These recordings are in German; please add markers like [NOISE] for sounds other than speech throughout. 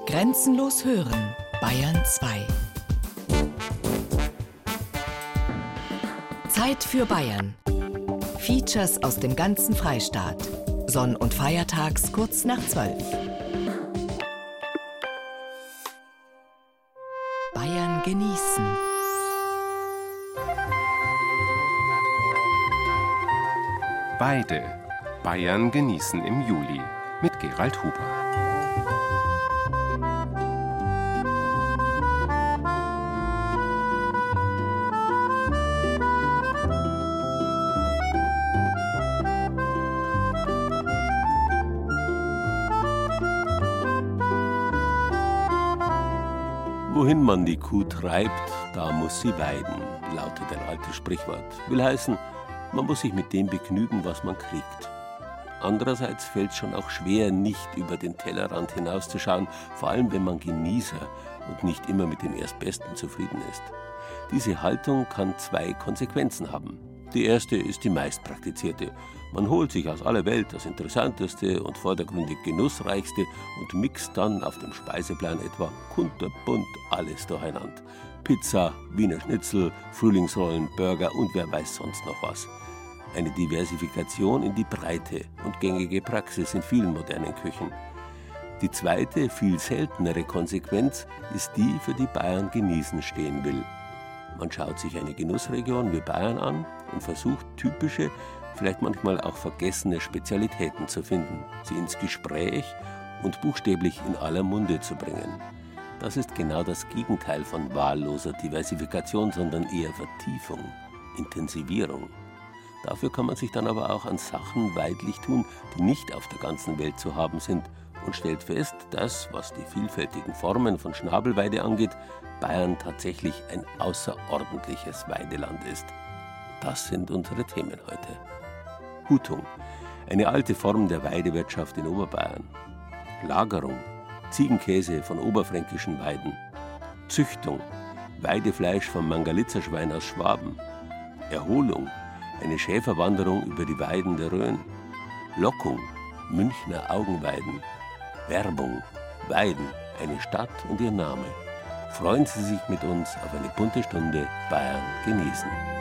Grenzenlos hören, Bayern 2. Zeit für Bayern. Features aus dem ganzen Freistaat. Sonn- und Feiertags kurz nach 12. Bayern genießen. Beide. Bayern genießen im Juli mit Gerald Huber. Man die Kuh treibt, da muss sie weiden, lautet ein altes Sprichwort. Will heißen, man muss sich mit dem begnügen, was man kriegt. Andererseits fällt es schon auch schwer, nicht über den Tellerrand hinauszuschauen, vor allem wenn man Genießer und nicht immer mit dem Erstbesten zufrieden ist. Diese Haltung kann zwei Konsequenzen haben. Die erste ist die meist praktizierte. Man holt sich aus aller Welt das Interessanteste und vordergründig Genussreichste und mixt dann auf dem Speiseplan etwa kunterbunt alles durcheinander. Pizza, Wiener Schnitzel, Frühlingsrollen, Burger und wer weiß sonst noch was. Eine Diversifikation in die Breite und gängige Praxis in vielen modernen Küchen. Die zweite, viel seltenere Konsequenz ist die, für die Bayern genießen stehen will. Man schaut sich eine Genussregion wie Bayern an und versucht typische, vielleicht manchmal auch vergessene Spezialitäten zu finden, sie ins Gespräch und buchstäblich in aller Munde zu bringen. Das ist genau das Gegenteil von wahlloser Diversifikation, sondern eher Vertiefung, Intensivierung. Dafür kann man sich dann aber auch an Sachen weidlich tun, die nicht auf der ganzen Welt zu haben sind und stellt fest, dass, was die vielfältigen Formen von Schnabelweide angeht, Bayern tatsächlich ein außerordentliches Weideland ist. Das sind unsere Themen heute. Hutung, eine alte Form der Weidewirtschaft in Oberbayern. Lagerung, Ziegenkäse von oberfränkischen Weiden. Züchtung, Weidefleisch vom Mangalitzerschwein aus Schwaben. Erholung, eine Schäferwanderung über die Weiden der Rhön. Lockung, Münchner Augenweiden. Werbung, Weiden, eine Stadt und ihr Name. Freuen Sie sich mit uns auf eine bunte Stunde Bayern genießen.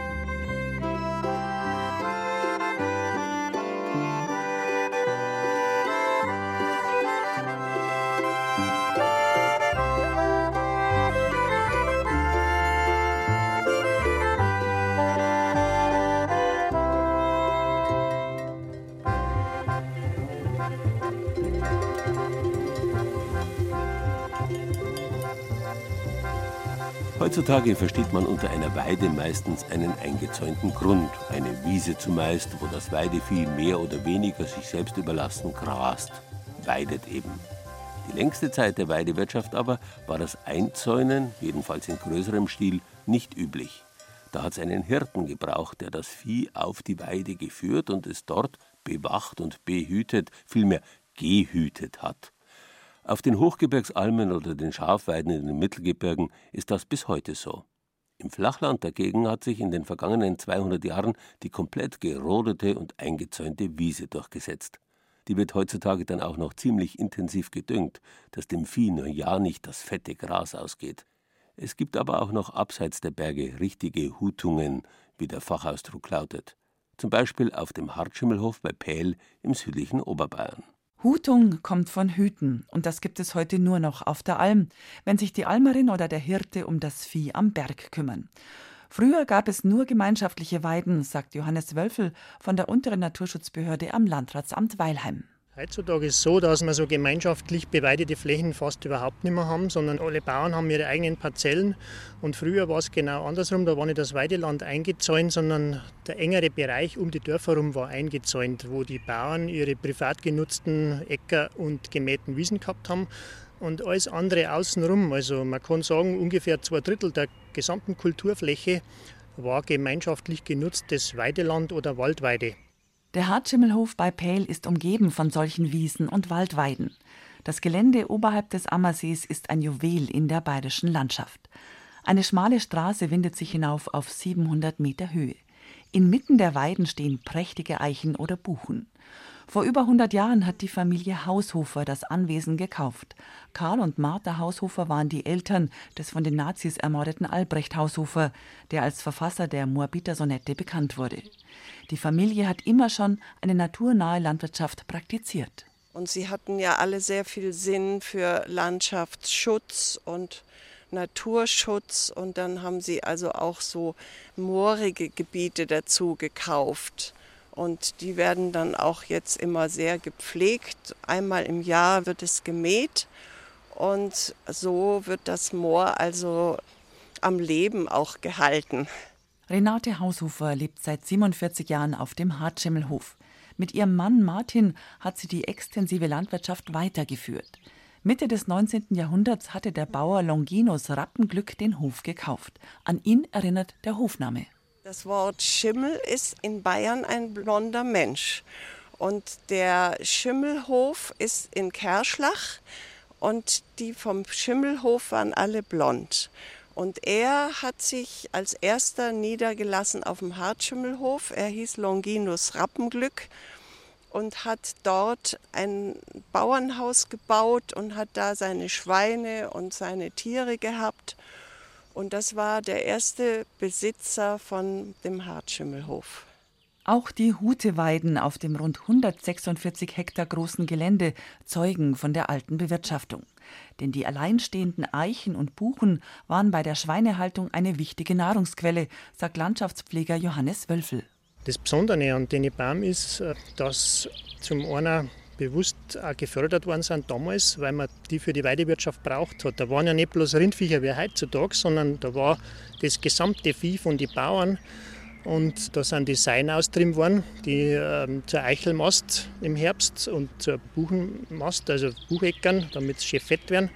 Heutzutage versteht man unter einer Weide meistens einen eingezäunten Grund, eine Wiese zumeist, wo das Weidevieh mehr oder weniger sich selbst überlassen grast, weidet eben. Die längste Zeit der Weidewirtschaft aber war das Einzäunen, jedenfalls in größerem Stil, nicht üblich. Da hat es einen Hirten gebraucht, der das Vieh auf die Weide geführt und es dort bewacht und behütet, vielmehr gehütet hat. Auf den Hochgebirgsalmen oder den Schafweiden in den Mittelgebirgen ist das bis heute so. Im Flachland dagegen hat sich in den vergangenen 200 Jahren die komplett gerodete und eingezäunte Wiese durchgesetzt. Die wird heutzutage dann auch noch ziemlich intensiv gedüngt, dass dem Vieh nur ja nicht das fette Gras ausgeht. Es gibt aber auch noch abseits der Berge richtige Hutungen, wie der Fachausdruck lautet. Zum Beispiel auf dem Hartschimmelhof bei Pähl im südlichen Oberbayern. Hutung kommt von Hüten und das gibt es heute nur noch auf der Alm, wenn sich die Almerin oder der Hirte um das Vieh am Berg kümmern. Früher gab es nur gemeinschaftliche Weiden, sagt Johannes Wölfel von der unteren Naturschutzbehörde am Landratsamt Weilheim. Heutzutage ist es so, dass wir so gemeinschaftlich beweidete Flächen fast überhaupt nicht mehr haben, sondern alle Bauern haben ihre eigenen Parzellen. Und früher war es genau andersrum, da war nicht das Weideland eingezäunt, sondern der engere Bereich um die Dörfer herum war eingezäunt, wo die Bauern ihre privat genutzten Äcker und gemähten Wiesen gehabt haben. Und alles andere außenrum, also man kann sagen, ungefähr zwei Drittel der gesamten Kulturfläche war gemeinschaftlich genutztes Weideland oder Waldweide. Der Hartschimmelhof bei Pähl ist umgeben von solchen Wiesen und Waldweiden. Das Gelände oberhalb des Ammersees ist ein Juwel in der bayerischen Landschaft. Eine schmale Straße windet sich hinauf auf 700 Meter Höhe. Inmitten der Weiden stehen prächtige Eichen oder Buchen. Vor über 100 Jahren hat die Familie Haushofer das Anwesen gekauft. Karl und Martha Haushofer waren die Eltern des von den Nazis ermordeten Albrecht Haushofer, der als Verfasser der Moabiter Sonette bekannt wurde. Die Familie hat immer schon eine naturnahe Landwirtschaft praktiziert. Und sie hatten ja alle sehr viel Sinn für Landschaftsschutz und Naturschutz und dann haben sie also auch so moorige Gebiete dazu gekauft. Und die werden dann auch jetzt immer sehr gepflegt. Einmal im Jahr wird es gemäht und so wird das Moor also am Leben auch gehalten. Renate Haushofer lebt seit 47 Jahren auf dem Hartschimmelhof. Mit ihrem Mann Martin hat sie die extensive Landwirtschaft weitergeführt. Mitte des 19. Jahrhunderts hatte der Bauer Longinus Rappenglück den Hof gekauft. An ihn erinnert der Hofname. Das Wort Schimmel ist in Bayern ein blonder Mensch. Und der Schimmelhof ist in Kerschlach und die vom Schimmelhof waren alle blond. Und er hat sich als erster niedergelassen auf dem Hartschimmelhof. Er hieß Longinus Rappenglück und hat dort ein Bauernhaus gebaut und hat da seine Schweine und seine Tiere gehabt. Und das war der erste Besitzer von dem Hartschimmelhof. Auch die Huteweiden auf dem rund 146 Hektar großen Gelände zeugen von der alten Bewirtschaftung. Denn die alleinstehenden Eichen und Buchen waren bei der Schweinehaltung eine wichtige Nahrungsquelle, sagt Landschaftspfleger Johannes Wölfel. Das Besondere an den Baum ist, äh, dass zum einen bewusst auch gefördert worden sind damals, weil man die für die Weidewirtschaft braucht hat. Da waren ja nicht bloß Rindviecher wie heutzutage, sondern da war das gesamte Vieh von den Bauern. Und da sind die Seien austrieben worden, die ähm, zur Eichelmast im Herbst und zur Buchenmast, also Bucheckern, damit sie schön fett werden.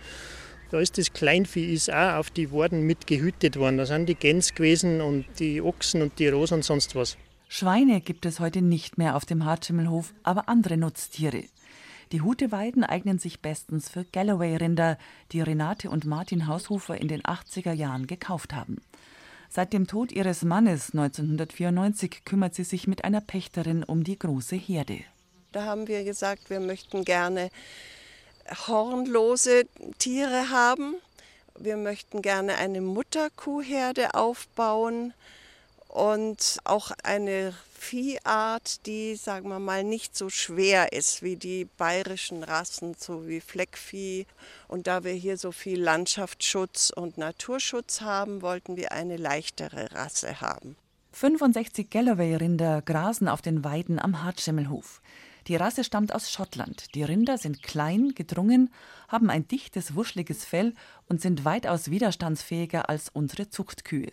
Da ist das Kleinvieh ist auch auf die Warden mit gehütet worden. Da sind die Gänse gewesen und die Ochsen und die Rosen und sonst was. Schweine gibt es heute nicht mehr auf dem Hartschimmelhof, aber andere Nutztiere. Die Huteweiden eignen sich bestens für Galloway-Rinder, die Renate und Martin Haushofer in den 80er Jahren gekauft haben. Seit dem Tod ihres Mannes 1994 kümmert sie sich mit einer Pächterin um die große Herde. Da haben wir gesagt, wir möchten gerne hornlose Tiere haben. Wir möchten gerne eine Mutterkuhherde aufbauen und auch eine Viehart, die, sagen wir mal, nicht so schwer ist wie die bayerischen Rassen, so wie Fleckvieh. Und da wir hier so viel Landschaftsschutz und Naturschutz haben, wollten wir eine leichtere Rasse haben. 65 Galloway-Rinder grasen auf den Weiden am Hartschimmelhof. Die Rasse stammt aus Schottland. Die Rinder sind klein, gedrungen, haben ein dichtes, wuscheliges Fell und sind weitaus widerstandsfähiger als unsere Zuchtkühe.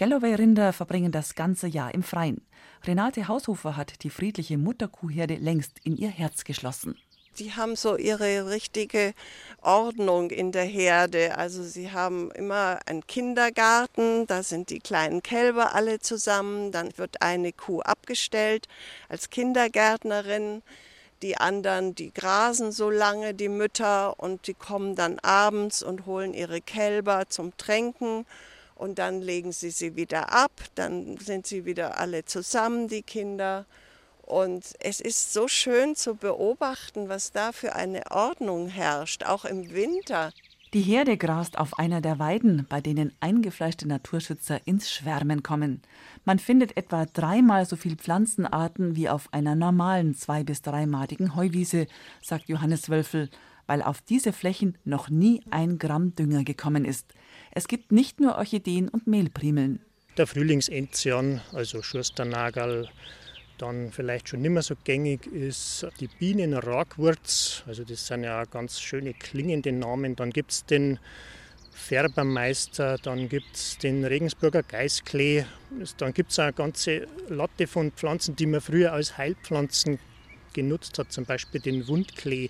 Galloway-Rinder verbringen das ganze Jahr im Freien. Renate Haushofer hat die friedliche Mutterkuhherde längst in ihr Herz geschlossen. Die haben so ihre richtige Ordnung in der Herde. Also sie haben immer einen Kindergarten, da sind die kleinen Kälber alle zusammen, dann wird eine Kuh abgestellt als Kindergärtnerin. Die anderen, die grasen so lange, die Mütter, und die kommen dann abends und holen ihre Kälber zum Tränken und dann legen sie sie wieder ab, dann sind sie wieder alle zusammen, die Kinder. Und es ist so schön zu beobachten, was da für eine Ordnung herrscht, auch im Winter. Die Herde grast auf einer der Weiden, bei denen eingefleischte Naturschützer ins Schwärmen kommen. Man findet etwa dreimal so viel Pflanzenarten wie auf einer normalen zwei- bis dreimadigen Heuwiese, sagt Johannes Wölfel, weil auf diese Flächen noch nie ein Gramm Dünger gekommen ist. Es gibt nicht nur Orchideen und Mehlprimeln. Der Frühlingsenzian, also Schursternagel, dann vielleicht schon nicht mehr so gängig ist die Bienenragwurz, also das sind ja ganz schöne klingende Namen. Dann gibt es den Färbermeister, dann gibt es den Regensburger Geißklee, dann gibt es eine ganze Latte von Pflanzen, die man früher als Heilpflanzen genutzt hat, zum Beispiel den Wundklee.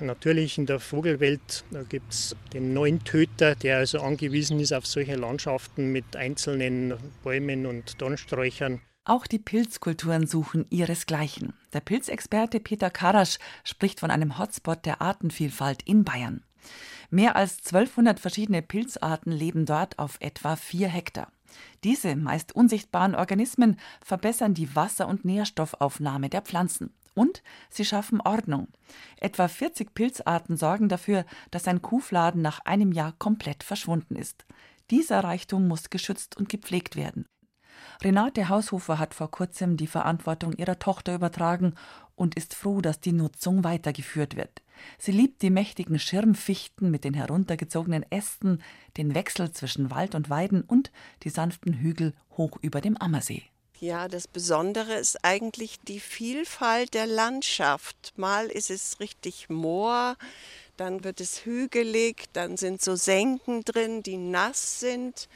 Natürlich in der Vogelwelt gibt es den neuen Töter, der also angewiesen ist auf solche Landschaften mit einzelnen Bäumen und Dornsträuchern. Auch die Pilzkulturen suchen ihresgleichen. Der Pilzexperte Peter Karasch spricht von einem Hotspot der Artenvielfalt in Bayern. Mehr als 1200 verschiedene Pilzarten leben dort auf etwa vier Hektar. Diese meist unsichtbaren Organismen verbessern die Wasser- und Nährstoffaufnahme der Pflanzen Und sie schaffen Ordnung. Etwa 40 Pilzarten sorgen dafür, dass ein Kuhfladen nach einem Jahr komplett verschwunden ist. Dieser Reichtum muss geschützt und gepflegt werden. Renate Haushofer hat vor kurzem die Verantwortung ihrer Tochter übertragen und ist froh, dass die Nutzung weitergeführt wird. Sie liebt die mächtigen Schirmfichten mit den heruntergezogenen Ästen, den Wechsel zwischen Wald und Weiden und die sanften Hügel hoch über dem Ammersee. Ja, das Besondere ist eigentlich die Vielfalt der Landschaft. Mal ist es richtig Moor, dann wird es hügelig, dann sind so Senken drin, die nass sind,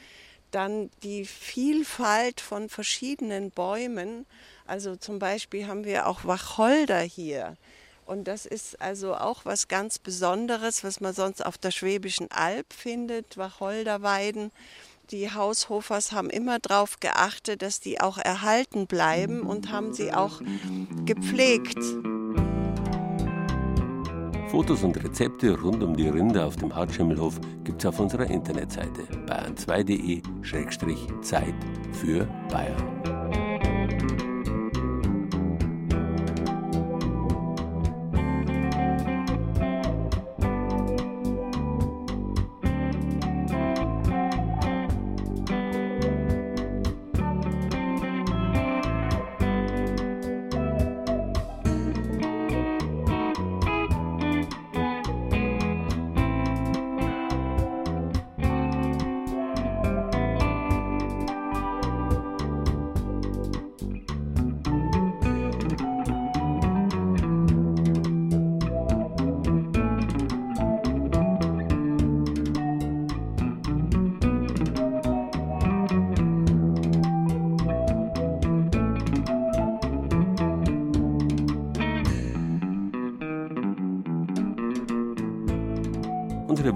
dann die Vielfalt von verschiedenen Bäumen. Also zum Beispiel haben wir auch Wacholder hier. Und das ist also auch was ganz Besonderes, was man sonst auf der Schwäbischen Alb findet, Wacholderweiden. Die Haushofers haben immer darauf geachtet, dass die auch erhalten bleiben und haben sie auch gepflegt. Fotos und Rezepte rund um die Rinder auf dem Hartschimmelhof gibt es auf unserer Internetseite bayern2.de-zeit für Bayern.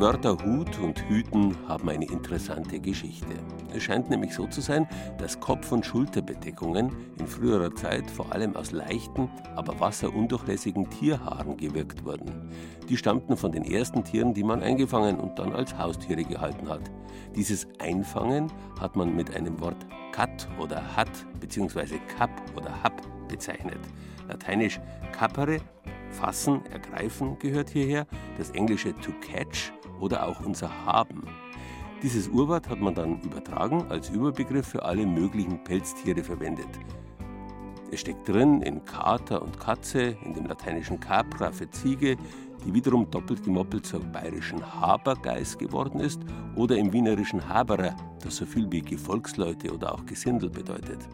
Wörter Hut und Hüten haben eine interessante Geschichte. Es scheint nämlich so zu sein, dass Kopf- und Schulterbedeckungen in früherer Zeit vor allem aus leichten, aber wasserundurchlässigen Tierhaaren gewirkt wurden. Die stammten von den ersten Tieren, die man eingefangen und dann als Haustiere gehalten hat. Dieses Einfangen hat man mit einem Wort cat oder hat bzw. cap oder hab bezeichnet. Lateinisch capere Fassen, ergreifen gehört hierher, das englische to catch oder auch unser haben. Dieses Urwort hat man dann übertragen als Überbegriff für alle möglichen Pelztiere verwendet. Es steckt drin in Kater und Katze, in dem lateinischen Capra für Ziege, die wiederum doppelt gemoppelt zur bayerischen Habergeiß geworden ist, oder im wienerischen Haberer, das so viel wie Gefolgsleute oder auch Gesindel bedeutet.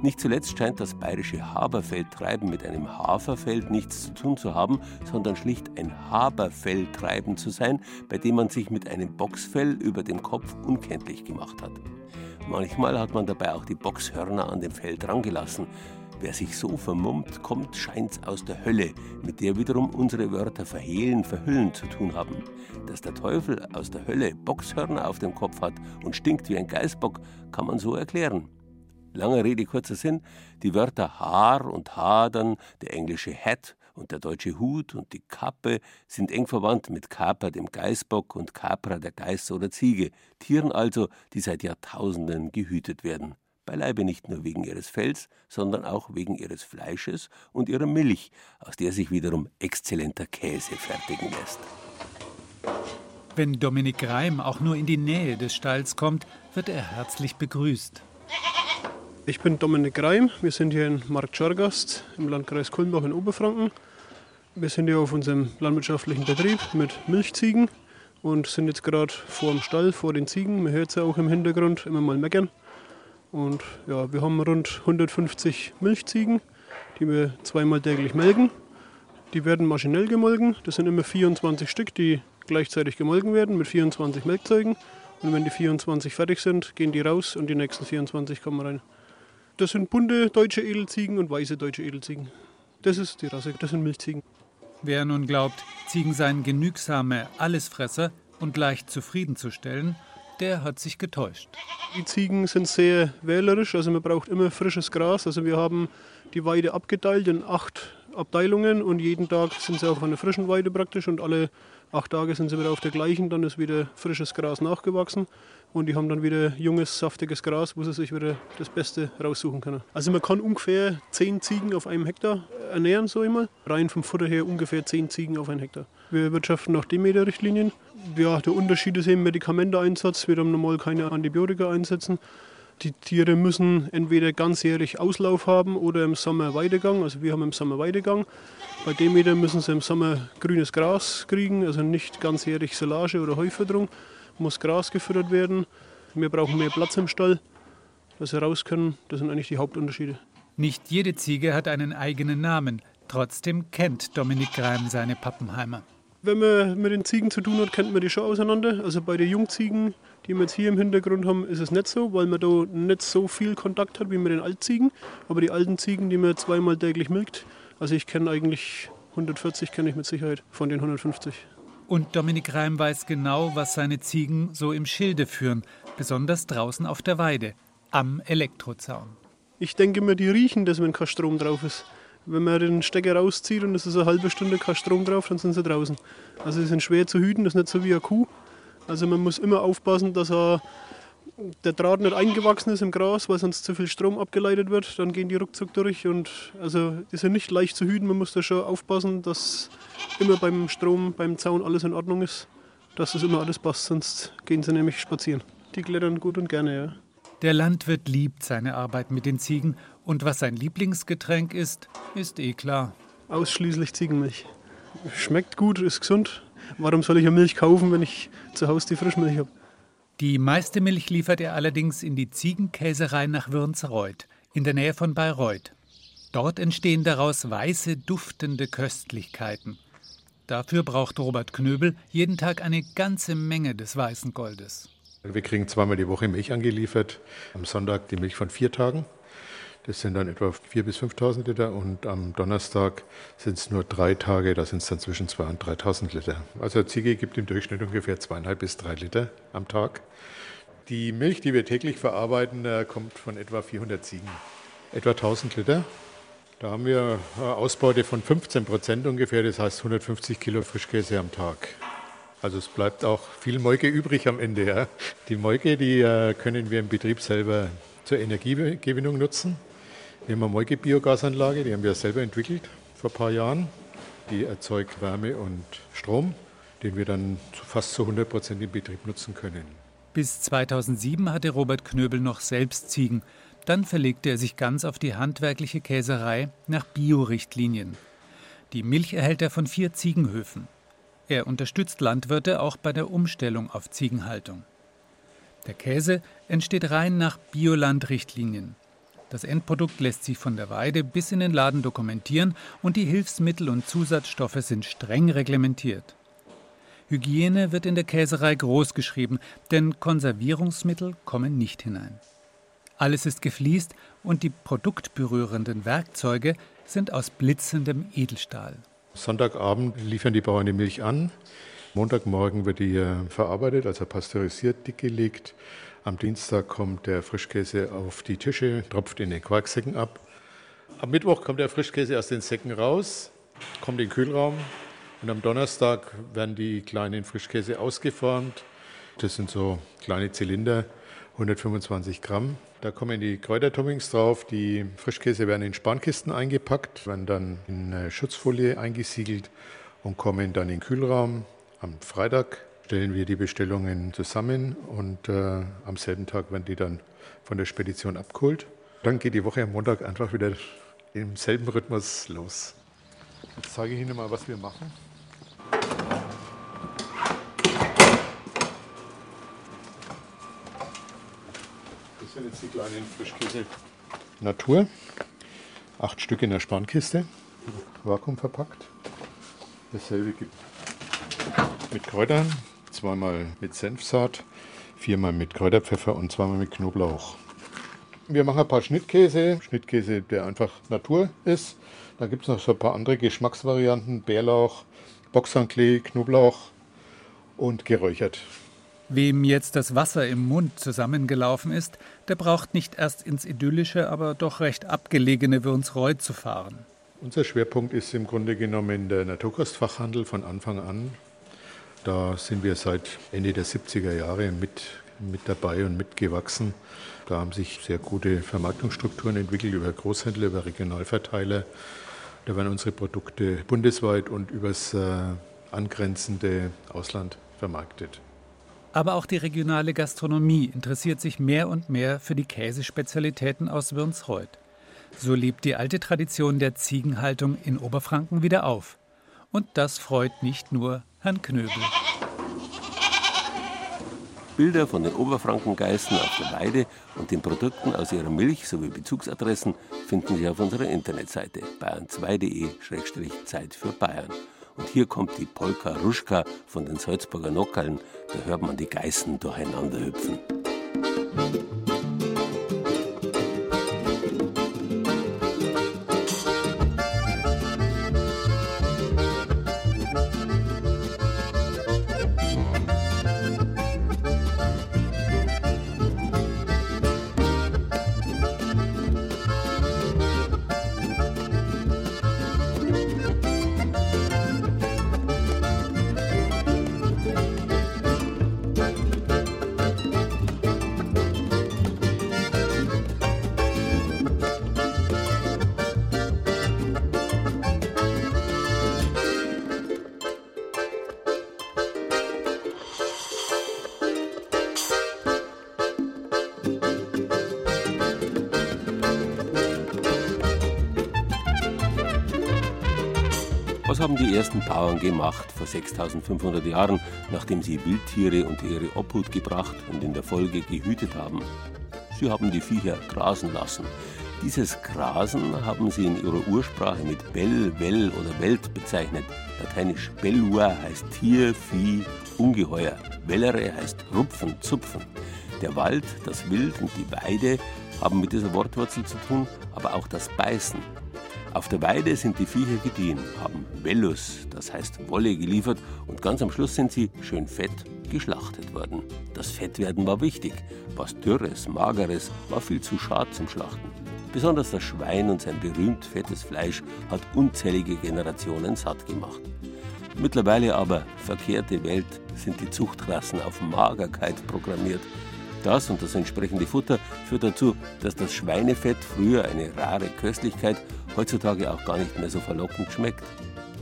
Nicht zuletzt scheint das bayerische Haberfeldtreiben mit einem Haferfeld nichts zu tun zu haben, sondern schlicht ein Haberfeldtreiben zu sein, bei dem man sich mit einem Boxfell über dem Kopf unkenntlich gemacht hat. Manchmal hat man dabei auch die Boxhörner an dem Fell drangelassen. Wer sich so vermummt, kommt, scheint's aus der Hölle, mit der wiederum unsere Wörter verhehlen, verhüllen zu tun haben. Dass der Teufel aus der Hölle Boxhörner auf dem Kopf hat und stinkt wie ein Geißbock, kann man so erklären. Lange Rede, kurzer Sinn, die Wörter Haar und Hadern, der englische Hat und der deutsche Hut und die Kappe sind eng verwandt mit Kaper, dem Geißbock, und Capra, der Geiß oder Ziege, Tieren also, die seit Jahrtausenden gehütet werden. Beileibe nicht nur wegen ihres Fells, sondern auch wegen ihres Fleisches und ihrer Milch, aus der sich wiederum exzellenter Käse fertigen lässt. Wenn Dominik Reim auch nur in die Nähe des Stalls kommt, wird er herzlich begrüßt. Ich bin Dominik Reim. Wir sind hier in Markt Schargast im Landkreis Kulmbach in Oberfranken. Wir sind hier auf unserem landwirtschaftlichen Betrieb mit Milchziegen und sind jetzt gerade vor dem Stall, vor den Ziegen. Man hört es ja auch im Hintergrund immer mal meckern. Und ja, wir haben rund 150 Milchziegen, die wir zweimal täglich melken. Die werden maschinell gemolken. Das sind immer 24 Stück, die gleichzeitig gemolken werden mit 24 Melkzeugen. Und wenn die 24 fertig sind, gehen die raus und die nächsten 24 kommen rein. Das sind bunte deutsche Edelziegen und weiße deutsche Edelziegen. Das ist die Rasse, das sind Milchziegen. Wer nun glaubt, Ziegen seien genügsame Allesfresser und leicht zufriedenzustellen, der hat sich getäuscht. Die Ziegen sind sehr wählerisch, also man braucht immer frisches Gras. Also wir haben die Weide abgeteilt in acht Abteilungen und jeden Tag sind sie auf einer frischen Weide praktisch und alle acht Tage sind sie wieder auf der gleichen. Dann ist wieder frisches Gras nachgewachsen und die haben dann wieder junges, saftiges Gras, wo sie sich wieder das Beste raussuchen können. Also man kann ungefähr zehn Ziegen auf einem Hektar ernähren, so immer. Rein vom Futter her ungefähr zehn Ziegen auf einen Hektar. Wir wirtschaften nach Demeter-Richtlinien. Ja, der Unterschied ist eben Medikamenteeinsatz. Wir haben normal keine Antibiotika einsetzen. Die Tiere müssen entweder ganzjährig Auslauf haben oder im Sommer Weidegang. Also wir haben im Sommer Weidegang. Bei Demeter müssen sie im Sommer grünes Gras kriegen, also nicht ganzjährig Silage oder Heufütterung muss Gras gefüttert werden. Wir brauchen mehr Platz im Stall, dass sie raus können. Das sind eigentlich die Hauptunterschiede. Nicht jede Ziege hat einen eigenen Namen. Trotzdem kennt Dominik Greim seine Pappenheimer. Wenn man mit den Ziegen zu tun hat, kennt man die schon auseinander. Also bei den Jungziegen, die wir jetzt hier im Hintergrund haben, ist es nicht so, weil man da nicht so viel Kontakt hat wie mit den Altziegen. Aber die alten Ziegen, die man zweimal täglich milkt, also ich kenne eigentlich 140 kenne ich mit Sicherheit von den 150. Und Dominik Reim weiß genau, was seine Ziegen so im Schilde führen, besonders draußen auf der Weide, am Elektrozaun. Ich denke mir, die riechen das, wenn kein Strom drauf ist. Wenn man den Stecker rauszieht und es ist eine halbe Stunde kein Strom drauf, dann sind sie draußen. Also sie sind schwer zu hüten, das ist nicht so wie eine Kuh. Also man muss immer aufpassen, dass er der Draht nicht eingewachsen ist im Gras, weil sonst zu viel Strom abgeleitet wird. Dann gehen die ruckzuck durch und also die sind nicht leicht zu hüten. Man muss da schon aufpassen, dass immer beim Strom, beim Zaun alles in Ordnung ist, dass das immer alles passt, sonst gehen sie nämlich spazieren. Die klettern gut und gerne, ja. Der Landwirt liebt seine Arbeit mit den Ziegen und was sein Lieblingsgetränk ist, ist eh klar. Ausschließlich Ziegenmilch. Schmeckt gut, ist gesund. Warum soll ich ja Milch kaufen, wenn ich zu Hause die Frischmilch habe? Die meiste Milch liefert er allerdings in die Ziegenkäserei nach Würnsreuth, in der Nähe von Bayreuth. Dort entstehen daraus weiße, duftende Köstlichkeiten. Dafür braucht Robert Knöbel jeden Tag eine ganze Menge des weißen Goldes. Wir kriegen zweimal die Woche Milch angeliefert. Am Sonntag die Milch von vier Tagen. Das sind dann etwa 4.000 bis 5.000 Liter und am Donnerstag sind es nur drei Tage, da sind es dann zwischen 2.000 und 3.000 Liter. Also Ziege gibt im Durchschnitt ungefähr zweieinhalb bis drei Liter am Tag. Die Milch, die wir täglich verarbeiten, kommt von etwa 400 Ziegen. Etwa 1000 Liter. Da haben wir eine Ausbeute von 15 Prozent ungefähr, das heißt 150 Kilo Frischkäse am Tag. Also es bleibt auch viel Molke übrig am Ende. Ja. Die Molke, die äh, können wir im Betrieb selber zur Energiegewinnung nutzen. Wir haben eine Molke-Biogasanlage, die haben wir selber entwickelt vor ein paar Jahren. Die erzeugt Wärme und Strom, den wir dann fast zu 100 Prozent im Betrieb nutzen können. Bis 2007 hatte Robert Knöbel noch selbst Ziegen. Dann verlegte er sich ganz auf die handwerkliche Käserei nach Bio-Richtlinien. Die Milch erhält er von vier Ziegenhöfen. Er unterstützt Landwirte auch bei der Umstellung auf Ziegenhaltung. Der Käse entsteht rein nach Bioland-Richtlinien. Das Endprodukt lässt sich von der Weide bis in den Laden dokumentieren und die Hilfsmittel und Zusatzstoffe sind streng reglementiert. Hygiene wird in der Käserei großgeschrieben, denn Konservierungsmittel kommen nicht hinein. Alles ist gefliest und die produktberührenden Werkzeuge sind aus blitzendem Edelstahl. Sonntagabend liefern die Bauern die Milch an. Montagmorgen wird die verarbeitet, also pasteurisiert, dickgelegt. Am Dienstag kommt der Frischkäse auf die Tische, tropft in den Quarksäcken ab. Am Mittwoch kommt der Frischkäse aus den Säcken raus, kommt in den Kühlraum. Und am Donnerstag werden die kleinen Frischkäse ausgeformt. Das sind so kleine Zylinder, 125 Gramm. Da kommen die Kräutertoppings drauf. Die Frischkäse werden in Spannkisten eingepackt, werden dann in Schutzfolie eingesiegelt und kommen dann in den Kühlraum. Am Freitag stellen wir die Bestellungen zusammen und äh, am selben Tag werden die dann von der Spedition abgeholt. Dann geht die Woche am Montag einfach wieder im selben Rhythmus los. Jetzt zeige ich Ihnen mal, was wir machen. Das sind jetzt die kleinen Frischkäse Natur. Acht Stück in der Spannkiste, vakuumverpackt. Dasselbe gibt mit Kräutern, zweimal mit Senfsaat, viermal mit Kräuterpfeffer und zweimal mit Knoblauch. Wir machen ein paar Schnittkäse, Schnittkäse, der einfach Natur ist. Da gibt es noch so ein paar andere Geschmacksvarianten, Bärlauch, Boxernklee, Knoblauch und geräuchert. Wem jetzt das Wasser im Mund zusammengelaufen ist, der braucht nicht erst ins idyllische, aber doch recht abgelegene Würnsreuth zu fahren. Unser Schwerpunkt ist im Grunde genommen der Naturkostfachhandel von Anfang an. Da sind wir seit Ende der 70er Jahre mit, mit dabei und mitgewachsen. Da haben sich sehr gute Vermarktungsstrukturen entwickelt über Großhändler, über Regionalverteiler. Da werden unsere Produkte bundesweit und übers äh, angrenzende Ausland vermarktet. Aber auch die regionale Gastronomie interessiert sich mehr und mehr für die Käsespezialitäten aus Wirnshäut. So lebt die alte Tradition der Ziegenhaltung in Oberfranken wieder auf. Und das freut nicht nur Herrn Knöbel. Bilder von den Oberfrankengeißen auf der Weide und den Produkten aus ihrer Milch sowie Bezugsadressen finden Sie auf unserer Internetseite bayern2.de-Zeit für Bayern. Und hier kommt die Polka Ruschka von den Salzburger Nockerln. Da hört man die Geißen durcheinander hüpfen. Ersten Bauern gemacht vor 6500 Jahren, nachdem sie Wildtiere unter ihre Obhut gebracht und in der Folge gehütet haben? Sie haben die Viecher grasen lassen. Dieses Grasen haben sie in ihrer Ursprache mit Bell, Well oder Welt bezeichnet. Lateinisch Bellua heißt Tier, Vieh, Ungeheuer. Wellere heißt Rupfen, Zupfen. Der Wald, das Wild und die Weide haben mit dieser Wortwurzel zu tun, aber auch das Beißen. Auf der Weide sind die Viecher gediehen, haben Vellus, das heißt Wolle, geliefert und ganz am Schluss sind sie, schön fett, geschlachtet worden. Das Fettwerden war wichtig. Was Dürres, Mageres war viel zu schad zum Schlachten. Besonders das Schwein und sein berühmt fettes Fleisch hat unzählige Generationen satt gemacht. Mittlerweile aber, verkehrte Welt, sind die Zuchtrassen auf Magerkeit programmiert. Das und das entsprechende Futter führt dazu, dass das Schweinefett, früher eine rare Köstlichkeit, heutzutage auch gar nicht mehr so verlockend schmeckt.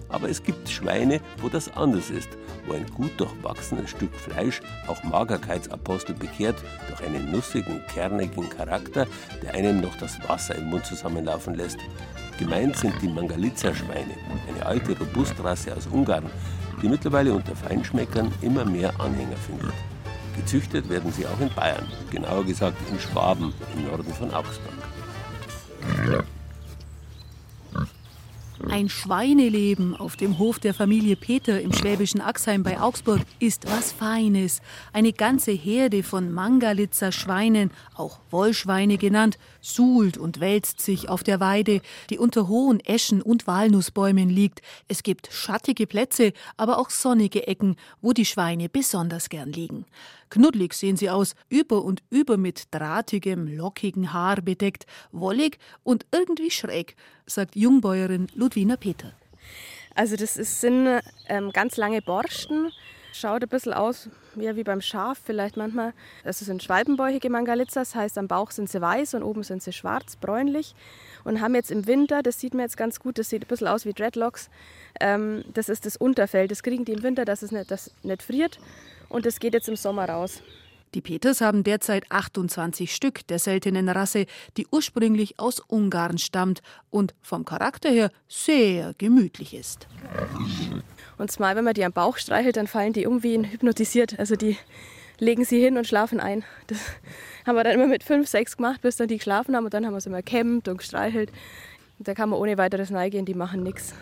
Aber es gibt Schweine, wo das anders ist, wo ein gut durchwachsenes Stück Fleisch auch Magerkeitsapostel bekehrt durch einen nussigen, kernigen Charakter, der einem noch das Wasser im Mund zusammenlaufen lässt. Gemeint sind die Mangalitza-Schweine, eine alte Robustrasse aus Ungarn, die mittlerweile unter Feinschmeckern immer mehr Anhänger findet. Gezüchtet werden sie auch in Bayern, genauer gesagt in Schwaben im Norden von Augsburg. Ein Schweineleben auf dem Hof der Familie Peter im schwäbischen Axheim bei Augsburg ist was Feines. Eine ganze Herde von Mangalitzer Schweinen, auch Wollschweine genannt, suhlt und wälzt sich auf der Weide, die unter hohen Eschen und Walnussbäumen liegt. Es gibt schattige Plätze, aber auch sonnige Ecken, wo die Schweine besonders gern liegen. Knuddelig sehen sie aus, über und über mit drahtigem, lockigen Haar bedeckt, wollig und irgendwie schräg, sagt Jungbäuerin Ludwina Peter. Also das sind ähm, ganz lange Borsten, schaut ein bisschen aus ja, wie beim Schaf vielleicht manchmal. Das sind schwalbenbäuchige Mangalitzas, heißt am Bauch sind sie weiß und oben sind sie schwarz, bräunlich und haben jetzt im Winter, das sieht man jetzt ganz gut, das sieht ein bisschen aus wie Dreadlocks, ähm, das ist das Unterfell, das kriegen die im Winter, dass es nicht, das nicht friert und es geht jetzt im Sommer raus. Die Peters haben derzeit 28 Stück der seltenen Rasse, die ursprünglich aus Ungarn stammt und vom Charakter her sehr gemütlich ist. Und zwar, wenn man die am Bauch streichelt, dann fallen die um wie hypnotisiert. Also die legen sie hin und schlafen ein. Das haben wir dann immer mit fünf, sechs gemacht, bis dann die geschlafen haben und dann haben wir sie immer kämmt und gestreichelt. da kann man ohne weiteres neigehen, die machen nichts.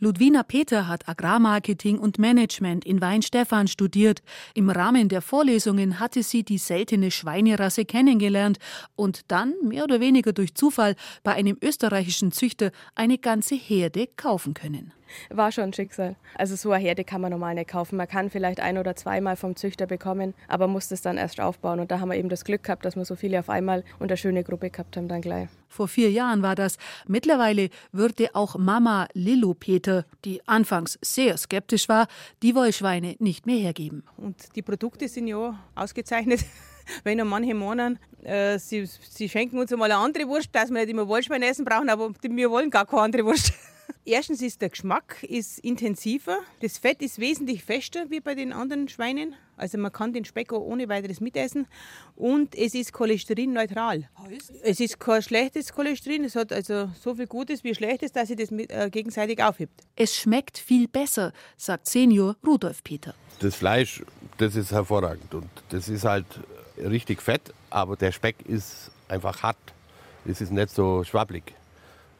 Ludwina Peter hat Agrarmarketing und Management in Weinstefan studiert. Im Rahmen der Vorlesungen hatte sie die seltene Schweinerasse kennengelernt und dann, mehr oder weniger durch Zufall, bei einem österreichischen Züchter eine ganze Herde kaufen können. [LAUGHS] war schon ein Schicksal. Also so eine Herde kann man normal nicht kaufen. Man kann vielleicht ein oder zweimal vom Züchter bekommen, aber muss das dann erst aufbauen. Und da haben wir eben das Glück gehabt, dass wir so viele auf einmal und eine schöne Gruppe gehabt haben dann gleich. Vor vier Jahren war das. Mittlerweile würde auch Mama Lillo Peter, die anfangs sehr skeptisch war, die Wollschweine nicht mehr hergeben. Und die Produkte sind ja ausgezeichnet. [LAUGHS] Wenn noch manche meinen, äh, sie, sie schenken uns einmal eine andere Wurst, dass wir nicht immer Wollschweine essen brauchen, aber wir wollen gar keine andere Wurst. [LAUGHS] Erstens ist der Geschmack ist intensiver. Das Fett ist wesentlich fester wie bei den anderen Schweinen. Also man kann den Speck auch ohne weiteres mitessen. Und es ist cholesterinneutral. Es ist kein schlechtes Cholesterin. Es hat also so viel Gutes wie Schlechtes, dass sich das mit, äh, gegenseitig aufhebt. Es schmeckt viel besser, sagt Senior Rudolf Peter. Das Fleisch, das ist hervorragend. Und das ist halt richtig fett, aber der Speck ist einfach hart. Es ist nicht so schwabbelig.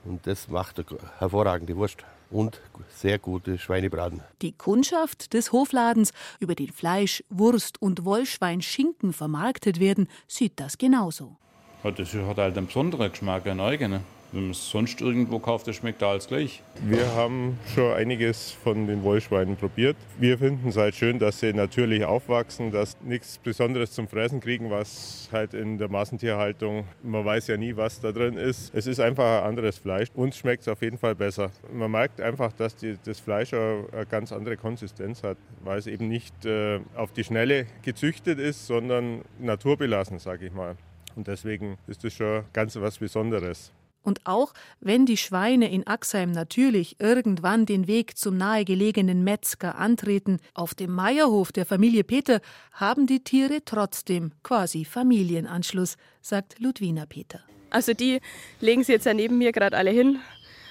Und das macht eine hervorragende Wurst und sehr gute Schweinebraten. Die Kundschaft des Hofladens, über den Fleisch, Wurst und Wollschwein-Schinken vermarktet werden, sieht das genauso. Ja, das hat halt einen besonderen Geschmack, einen eigenen. Wenn man es sonst irgendwo kauft, das schmeckt alles gleich. Wir haben schon einiges von den Wollschweinen probiert. Wir finden es halt schön, dass sie natürlich aufwachsen, dass nichts Besonderes zum Fressen kriegen, was halt in der Massentierhaltung, man weiß ja nie, was da drin ist. Es ist einfach ein anderes Fleisch. Uns schmeckt es auf jeden Fall besser. Man merkt einfach, dass die, das Fleisch eine, ganz andere Konsistenz hat, weil es eben nicht äh, auf die Schnelle gezüchtet ist, sondern naturbelassen, sage ich mal. Und deswegen ist das schon ganz was Besonderes. Und auch wenn die Schweine in Axheim natürlich irgendwann den Weg zum nahegelegenen Metzger antreten, auf dem Meierhof der Familie Peter haben die Tiere trotzdem quasi Familienanschluss, sagt Ludwina Peter. Also die legen sie jetzt ja neben mir gerade alle hin,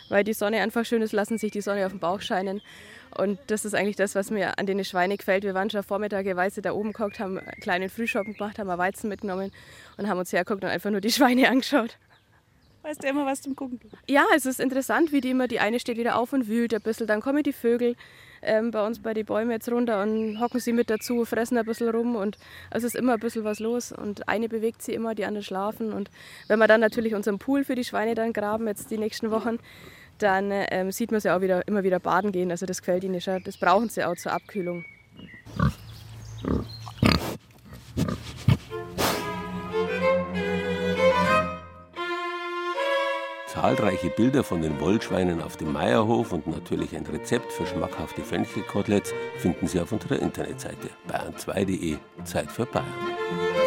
weil die Sonne einfach schön ist, lassen sich die Sonne auf den Bauch scheinen. Und das ist eigentlich das, was mir an den Schweinen gefällt. Wir waren schon vormittageweise da oben geguckt, haben einen kleinen Frühschoppen gemacht, haben Weizen mitgenommen und haben uns hergeguckt und einfach nur die Schweine [LAUGHS] angeschaut. Weißt du immer was zum Gucken? Ja, es ist interessant, wie die immer, die eine steht wieder auf und wühlt ein bisschen. Dann kommen die Vögel ähm, bei uns bei den Bäumen jetzt runter und hocken sie mit dazu, fressen ein bisschen rum und es ist immer ein bisschen was los. Und eine bewegt sie immer, die andere schlafen. Und wenn wir dann natürlich unseren Pool für die Schweine dann graben, jetzt die nächsten Wochen, dann ähm, sieht man sie auch wieder, immer wieder baden gehen. Also das gefällt ihnen schon. Das brauchen sie auch zur Abkühlung. Zahlreiche Bilder von den Wollschweinen auf dem Meierhof und natürlich ein Rezept für schmackhafte Fenchelkoteletts finden Sie auf unserer Internetseite bayern2.de. Zeit für Bayern.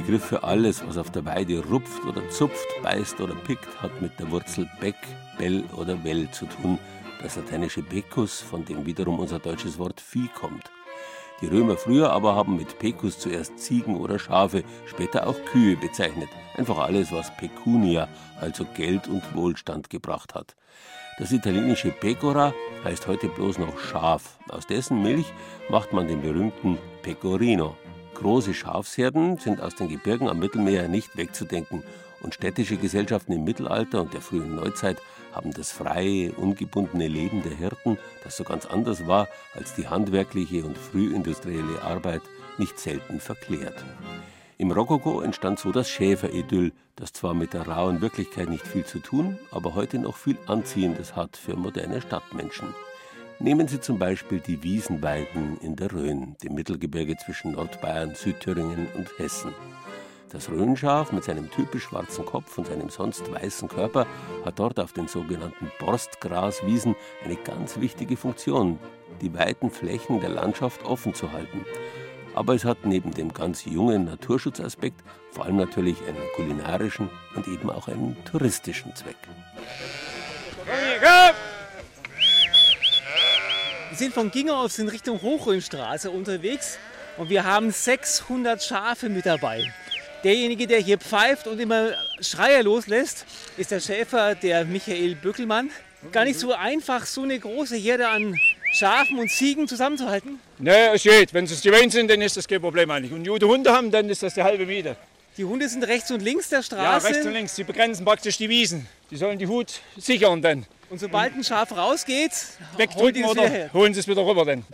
Überbegriff für alles, was auf der Weide rupft oder zupft, beißt oder pickt, hat mit der Wurzel Beck, Bell oder Well zu tun. Das lateinische Becus, von dem wiederum unser deutsches Wort Vieh kommt. Die Römer früher aber haben mit Pecus zuerst Ziegen oder Schafe, später auch Kühe bezeichnet. Einfach alles, was Pecunia, also Geld und Wohlstand gebracht hat. Das italienische Pecora heißt heute bloß noch Schaf. Aus dessen Milch macht man den berühmten Pecorino. Große Schafsherden sind aus den Gebirgen am Mittelmeer nicht wegzudenken und städtische Gesellschaften im Mittelalter und der frühen Neuzeit haben das freie, ungebundene Leben der Hirten, das so ganz anders war als die handwerkliche und frühindustrielle Arbeit, nicht selten verklärt. Im Rokoko entstand so das Schäferidyll, das zwar mit der rauen Wirklichkeit nicht viel zu tun, aber heute noch viel Anziehendes hat für moderne Stadtmenschen. Nehmen Sie zum Beispiel die Wiesenweiden in der Rhön, dem Mittelgebirge zwischen Nordbayern, Südthüringen und Hessen. Das Rhönschaf mit seinem typisch schwarzen Kopf und seinem sonst weißen Körper hat dort auf den sogenannten Borstgraswiesen eine ganz wichtige Funktion, die weiten Flächen der Landschaft offen zu halten. Aber es hat neben dem ganz jungen Naturschutzaspekt vor allem natürlich einen kulinarischen und eben auch einen touristischen Zweck. Wir sind von Gingerhof in Richtung Hochrhönstraße unterwegs und wir haben 600 Schafe mit dabei. Derjenige, der hier pfeift und immer Schreier loslässt, ist der Schäfer, der Michael Böckelmann. Gar nicht so einfach, so eine große Herde an Schafen und Ziegen zusammenzuhalten. Nee, es geht. Wenn sie es gewöhnt sind, dann ist das kein Problem eigentlich. Und gute Hunde haben, dann ist das die halbe Miete. Die Hunde sind rechts und links der Straße. Ja, rechts und links. Die begrenzen praktisch die Wiesen. Die sollen die Hut sichern dann. Und sobald ein Schaf rausgeht, wegdrücken holt oder holen sie es wieder rüber dann.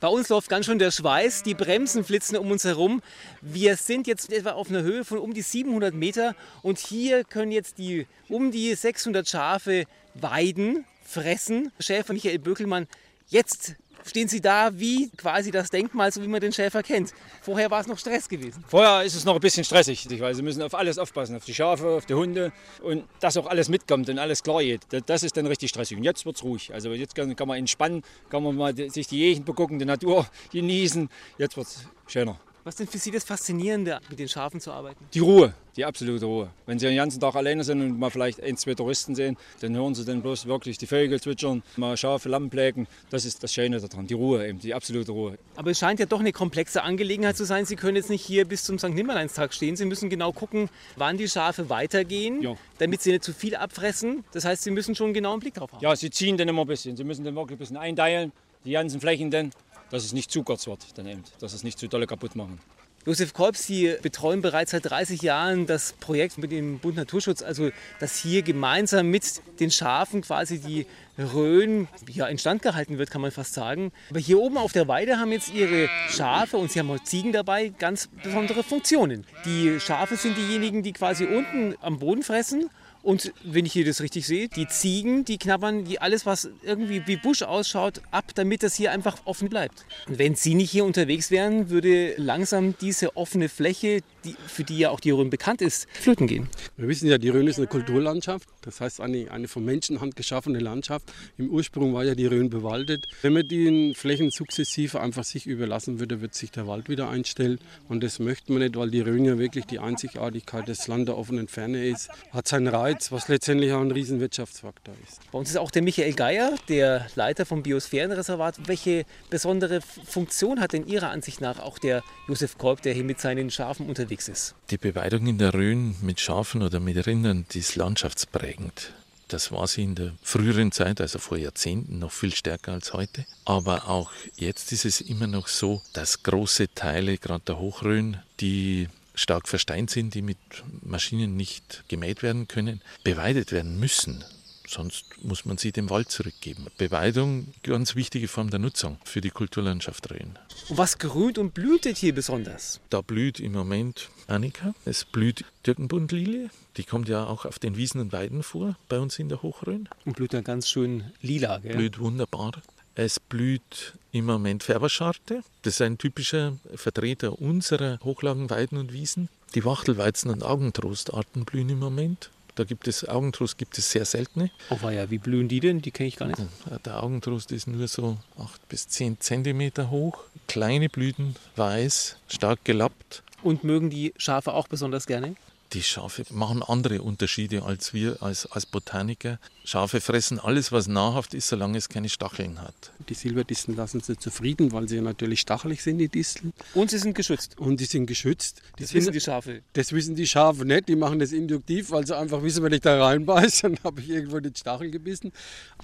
Bei uns läuft ganz schön der Schweiß, die Bremsen flitzen um uns herum. Wir sind jetzt etwa auf einer Höhe von um die 700 Meter und hier können jetzt die um die 600 Schafe weiden, fressen. Schäfer Michael Böckelmann, jetzt stehen Sie da wie quasi das Denkmal, so wie man den Schäfer kennt. Vorher war es noch Stress gewesen. Vorher ist es noch ein bisschen stressig, weil sie müssen auf alles aufpassen, auf die Schafe, auf die Hunde und dass auch alles mitkommt und alles klar geht. Das ist dann richtig stressig. Und jetzt wird es ruhig. Also jetzt kann, kann man entspannen, kann man mal sich die Gegend begucken, die Natur genießen. Jetzt wird es schöner. Was ist denn für Sie das Faszinierende, mit den Schafen zu arbeiten? Die Ruhe, die absolute Ruhe. Wenn Sie den ganzen Tag alleine sind und mal vielleicht ein, zwei Touristen sehen, dann hören Sie dann bloß wirklich die Vögel zwitschern, mal Schafe, Lamm plägen. Das ist das Schöne daran, die Ruhe eben, die absolute Ruhe. Aber es scheint ja doch eine komplexe Angelegenheit zu sein. Sie können jetzt nicht hier bis zum St. Nimmerleinstag stehen. Sie müssen genau gucken, wann die Schafe weitergehen, Ja. damit sie nicht zu viel abfressen. Das heißt, Sie müssen schon einen genauen Blick drauf haben. Ja, Sie ziehen dann immer ein bisschen. Sie müssen dann wirklich ein bisschen einteilen, die ganzen Flächen dann, dass es nicht zu kurz wird, dann eben, dass es nicht zu dolle kaputt machen. Josef Kolbs, Sie betreuen bereits seit 30 Jahren das Projekt mit dem Bund Naturschutz, also dass hier gemeinsam mit den Schafen quasi die Rhön ja, instand gehalten wird, kann man fast sagen. Aber hier oben auf der Weide haben jetzt Ihre Schafe und Sie haben auch Ziegen dabei ganz besondere Funktionen. Die Schafe sind diejenigen, die quasi unten am Boden fressen und wenn ich hier das richtig sehe, die Ziegen, die knabbern die alles, was irgendwie wie Busch ausschaut, ab, damit das hier einfach offen bleibt. Und wenn Sie nicht hier unterwegs wären, würde langsam diese offene Fläche, die, für die ja auch die Rhön bekannt ist, flöten gehen. Wir wissen ja, die Rhön ist eine Kulturlandschaft, das heißt eine, eine von Menschenhand geschaffene Landschaft. Im Ursprung war ja die Rhön bewaldet. Wenn man die Flächen sukzessive einfach sich überlassen würde, wird sich der Wald wieder einstellen. Und das möchte man nicht, weil die Rhön ja wirklich die Einzigartigkeit des Land der offenen Ferne ist. Hat seinen Reiz, was letztendlich auch ein riesen Wirtschaftsfaktor ist. Bei uns ist auch der Michael Geier, der Leiter vom Biosphärenreservat. Welche besondere Funktion hat denn Ihrer Ansicht nach auch der Josef Kolb, der hier mit seinen Schafen unterwegs ist? Die Beweidung in der Rhön mit Schafen oder mit Rindern, die ist landschaftsprägend. Das war sie in der früheren Zeit, also vor Jahrzehnten, noch viel stärker als heute. Aber auch jetzt ist es immer noch so, dass große Teile, gerade der Hochrhön, die stark versteint sind, die mit Maschinen nicht gemäht werden können, beweidet werden müssen. Sonst muss man sie dem Wald zurückgeben. Beweidung, ganz wichtige Form der Nutzung für die Kulturlandschaft Rhön. Und was grünt und blühtet hier besonders? Da blüht im Moment Annika, es blüht Türkenbundlilie, die kommt ja auch auf den Wiesen und Weiden vor, bei uns in der Hochrhön. Und blüht dann ganz schön lila, gell? Blüht wunderbar. Es blüht im Moment Färberscharte. Das ist ein typischer Vertreter unserer Hochlagen, Weiden und Wiesen. Die Wachtelweizen und Augentrostarten blühen im Moment. Da gibt es Augentrost gibt es sehr seltene. Oh ja, wie blühen die denn? Die kenne ich gar nicht. Der Augentrost ist nur so 8 bis 10 Zentimeter hoch. Kleine Blüten, weiß, stark gelappt. Und mögen die Schafe auch besonders gerne? Die Schafe machen andere Unterschiede als wir als, als Botaniker. Schafe fressen alles, was nahrhaft ist, solange es keine Stacheln hat. Die Silberdisteln lassen sie zufrieden, weil sie ja natürlich stachelig sind, die Disteln. Und sie sind geschützt. Und die sind geschützt. Die Das sind, wissen die Schafe. Das wissen die Schafe nicht. Die machen das induktiv, weil sie einfach wissen, wenn ich da reinbeiße, dann habe ich irgendwo den Stachel gebissen.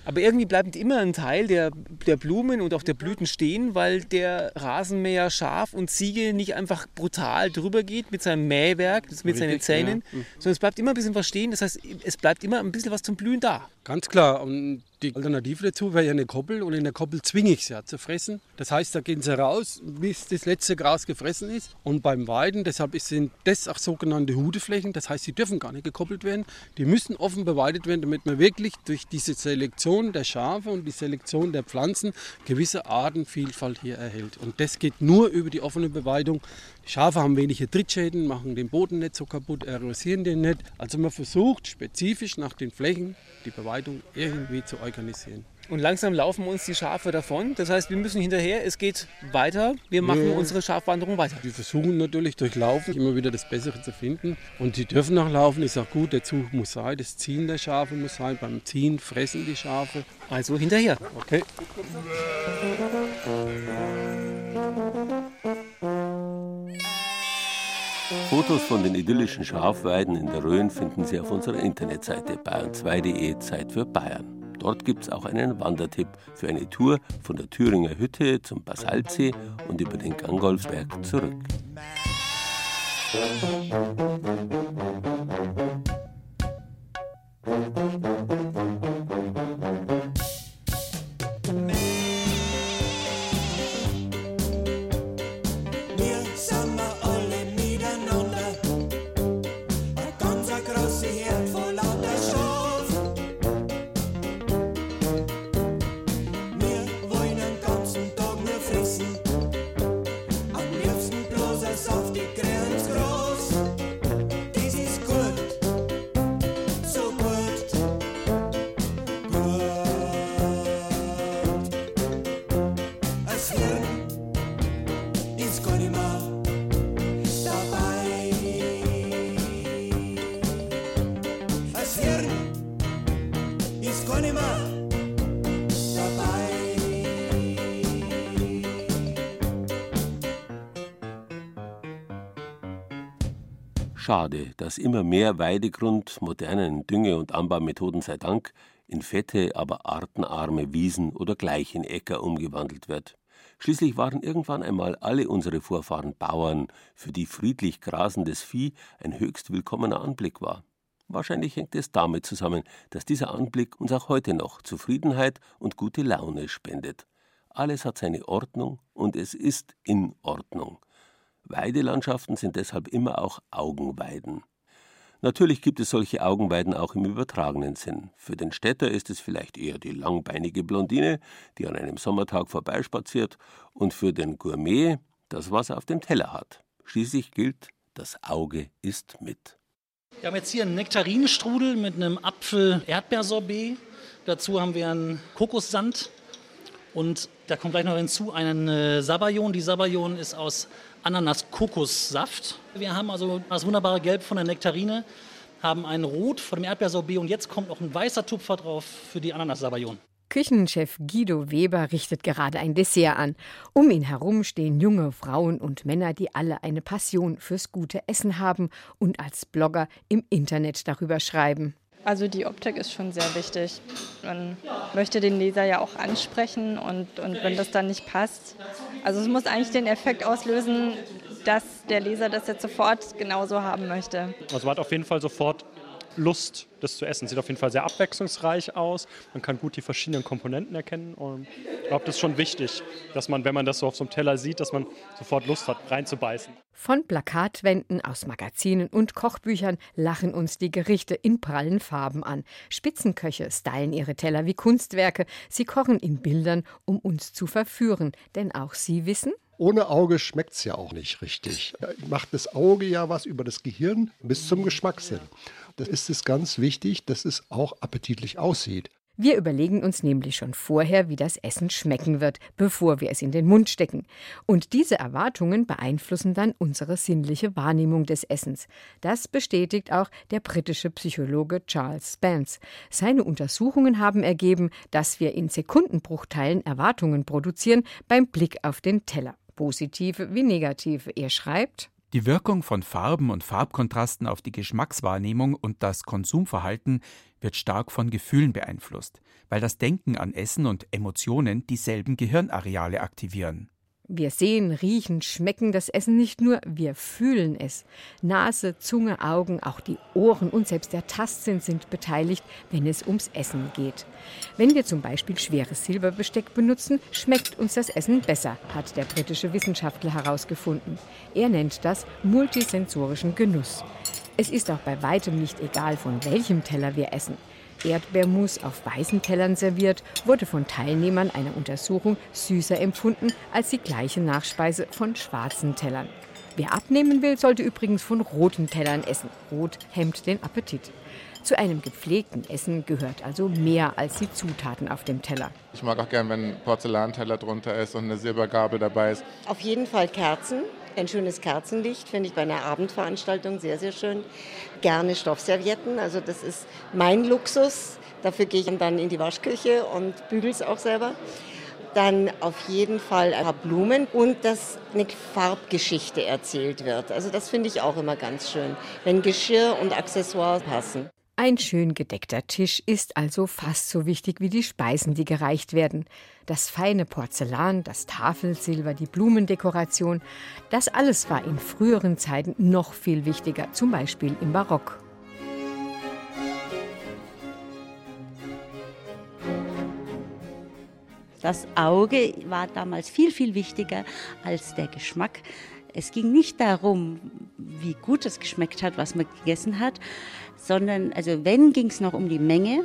Aber irgendwie bleibt immer ein Teil der, der Blumen und auch der Blüten stehen, weil der Rasenmäher Schaf und Ziege nicht einfach brutal drüber geht mit seinem Mähwerk, mit seinen Richtig, Zähnen, ja. Mhm. sondern es bleibt immer ein bisschen was stehen. Das heißt, es bleibt immer ein bisschen was zum Blühen da. Ganz klar. Und die Alternative dazu wäre ja eine Koppel und in der Koppel zwinge ich sie ja zu fressen. Das heißt, da gehen sie raus, bis das letzte Gras gefressen ist. Und beim Weiden, deshalb sind das auch sogenannte Hudeflächen, das heißt, sie dürfen gar nicht gekoppelt werden. Die müssen offen beweidet werden, damit man wirklich durch diese Selektion der Schafe und die Selektion der Pflanzen gewisse Artenvielfalt hier erhält. Und das geht nur über die offene Beweidung. Die Schafe haben wenige Trittschäden, machen den Boden nicht so kaputt, erosieren den nicht. Also man versucht spezifisch nach den Flächen die Beweidung irgendwie zu organisieren. Und langsam laufen uns die Schafe davon. Das heißt, wir müssen hinterher. Es geht weiter. Wir machen Ja. unsere Schafwanderung weiter. Wir versuchen natürlich durch Laufen immer wieder das Bessere zu finden. Und die dürfen auch laufen, ist auch gut. Der Zug muss sein, das Ziehen der Schafe muss sein. Beim Ziehen fressen die Schafe. Also hinterher. Okay. Fotos von den idyllischen Schafweiden in der Rhön finden Sie auf unserer Internetseite bayern2.de Zeit für Bayern. Dort gibt es auch einen Wandertipp für eine Tour von der Thüringer Hütte zum Basaltsee und über den Gangolfsberg zurück. Schade, dass immer mehr Weidegrund modernen Dünge- und Anbaumethoden sei Dank in fette, aber artenarme Wiesen oder gleich in Äcker umgewandelt wird. Schließlich waren irgendwann einmal alle unsere Vorfahren Bauern, für die friedlich grasendes Vieh ein höchst willkommener Anblick war. Wahrscheinlich hängt es damit zusammen, dass dieser Anblick uns auch heute noch Zufriedenheit und gute Laune spendet. Alles hat seine Ordnung und es ist in Ordnung. Weidelandschaften sind deshalb immer auch Augenweiden. Natürlich gibt es solche Augenweiden auch im übertragenen Sinn. Für den Städter ist es vielleicht eher die langbeinige Blondine, die an einem Sommertag vorbeispaziert, und für den Gourmet das, was er auf dem Teller hat. Schließlich gilt, das Auge ist mit. Wir haben jetzt hier einen Nektarinenstrudel mit einem Apfel-Erdbeersorbet. Dazu haben wir einen Kokossand und da kommt gleich noch hinzu einen Sabayon. Die Sabayon ist aus Ananas-Kokossaft. Wir haben also das wunderbare Gelb von der Nektarine, haben ein Rot von dem Erdbeersorbet und jetzt kommt noch ein weißer Tupfer drauf für die Ananas-Sabayon. Küchenchef Guido Weber richtet gerade ein Dessert an. Um ihn herum stehen junge Frauen und Männer, die alle eine Passion fürs gute Essen haben und als Blogger im Internet darüber schreiben. Also die Optik ist schon sehr wichtig. Man möchte den Leser ja auch ansprechen und, und wenn das dann nicht passt. Also es muss eigentlich den Effekt auslösen, dass der Leser das jetzt sofort genauso haben möchte. Also man hat auf jeden Fall sofort Lust, das zu essen. Sieht auf jeden Fall sehr abwechslungsreich aus. Man kann gut die verschiedenen Komponenten erkennen. Und ich glaube, das ist schon wichtig, dass man, wenn man das so auf so einem Teller sieht, dass man sofort Lust hat, reinzubeißen. Von Plakatwänden aus Magazinen und Kochbüchern lachen uns die Gerichte in prallen Farben an. Spitzenköche stylen ihre Teller wie Kunstwerke. Sie kochen in Bildern, um uns zu verführen. Denn auch sie wissen, ohne Auge schmeckt es ja auch nicht richtig. Macht das Auge ja was über das Gehirn bis zum Geschmackssinn. Das ist es ganz wichtig, dass es auch appetitlich aussieht. Wir überlegen uns nämlich schon vorher, wie das Essen schmecken wird, bevor wir es in den Mund stecken. Und diese Erwartungen beeinflussen dann unsere sinnliche Wahrnehmung des Essens. Das bestätigt auch der britische Psychologe Charles Spence. Seine Untersuchungen haben ergeben, dass wir in Sekundenbruchteilen Erwartungen produzieren beim Blick auf den Teller. Positive wie negative. Er schreibt, die Wirkung von Farben und Farbkontrasten auf die Geschmackswahrnehmung und das Konsumverhalten wird stark von Gefühlen beeinflusst, weil das Denken an Essen und Emotionen dieselben Gehirnareale aktivieren. Wir sehen, riechen, schmecken das Essen nicht nur, wir fühlen es. Nase, Zunge, Augen, auch die Ohren und selbst der Tastsinn sind beteiligt, wenn es ums Essen geht. Wenn wir zum Beispiel schweres Silberbesteck benutzen, schmeckt uns das Essen besser, hat der britische Wissenschaftler herausgefunden. Er nennt das multisensorischen Genuss. Es ist auch bei weitem nicht egal, von welchem Teller wir essen. Erdbeermus auf weißen Tellern serviert, wurde von Teilnehmern einer Untersuchung süßer empfunden als die gleiche Nachspeise von schwarzen Tellern. Wer abnehmen will, sollte übrigens von roten Tellern essen. Rot hemmt den Appetit. Zu einem gepflegten Essen gehört also mehr als die Zutaten auf dem Teller. Ich mag auch gern, wenn ein Porzellanteller drunter ist und eine Silbergabel dabei ist. Auf jeden Fall Kerzen. Ein schönes Kerzenlicht finde ich bei einer Abendveranstaltung sehr, sehr schön. Gerne Stoffservietten, also das ist mein Luxus. Dafür gehe ich dann in die Waschküche und bügel es auch selber. dann auf jeden Fall ein paar Blumen und dass eine Farbgeschichte erzählt wird. Also das finde ich auch immer ganz schön, wenn Geschirr und Accessoires passen. Ein schön gedeckter Tisch ist also fast so wichtig wie die Speisen, die gereicht werden. Das feine Porzellan, das Tafelsilber, die Blumendekoration, das alles war in früheren Zeiten noch viel wichtiger, zum Beispiel im Barock. Das Auge war damals viel, viel wichtiger als der Geschmack. Es ging nicht darum, wie gut es geschmeckt hat, was man gegessen hat, sondern, also wenn, ging es noch um die Menge,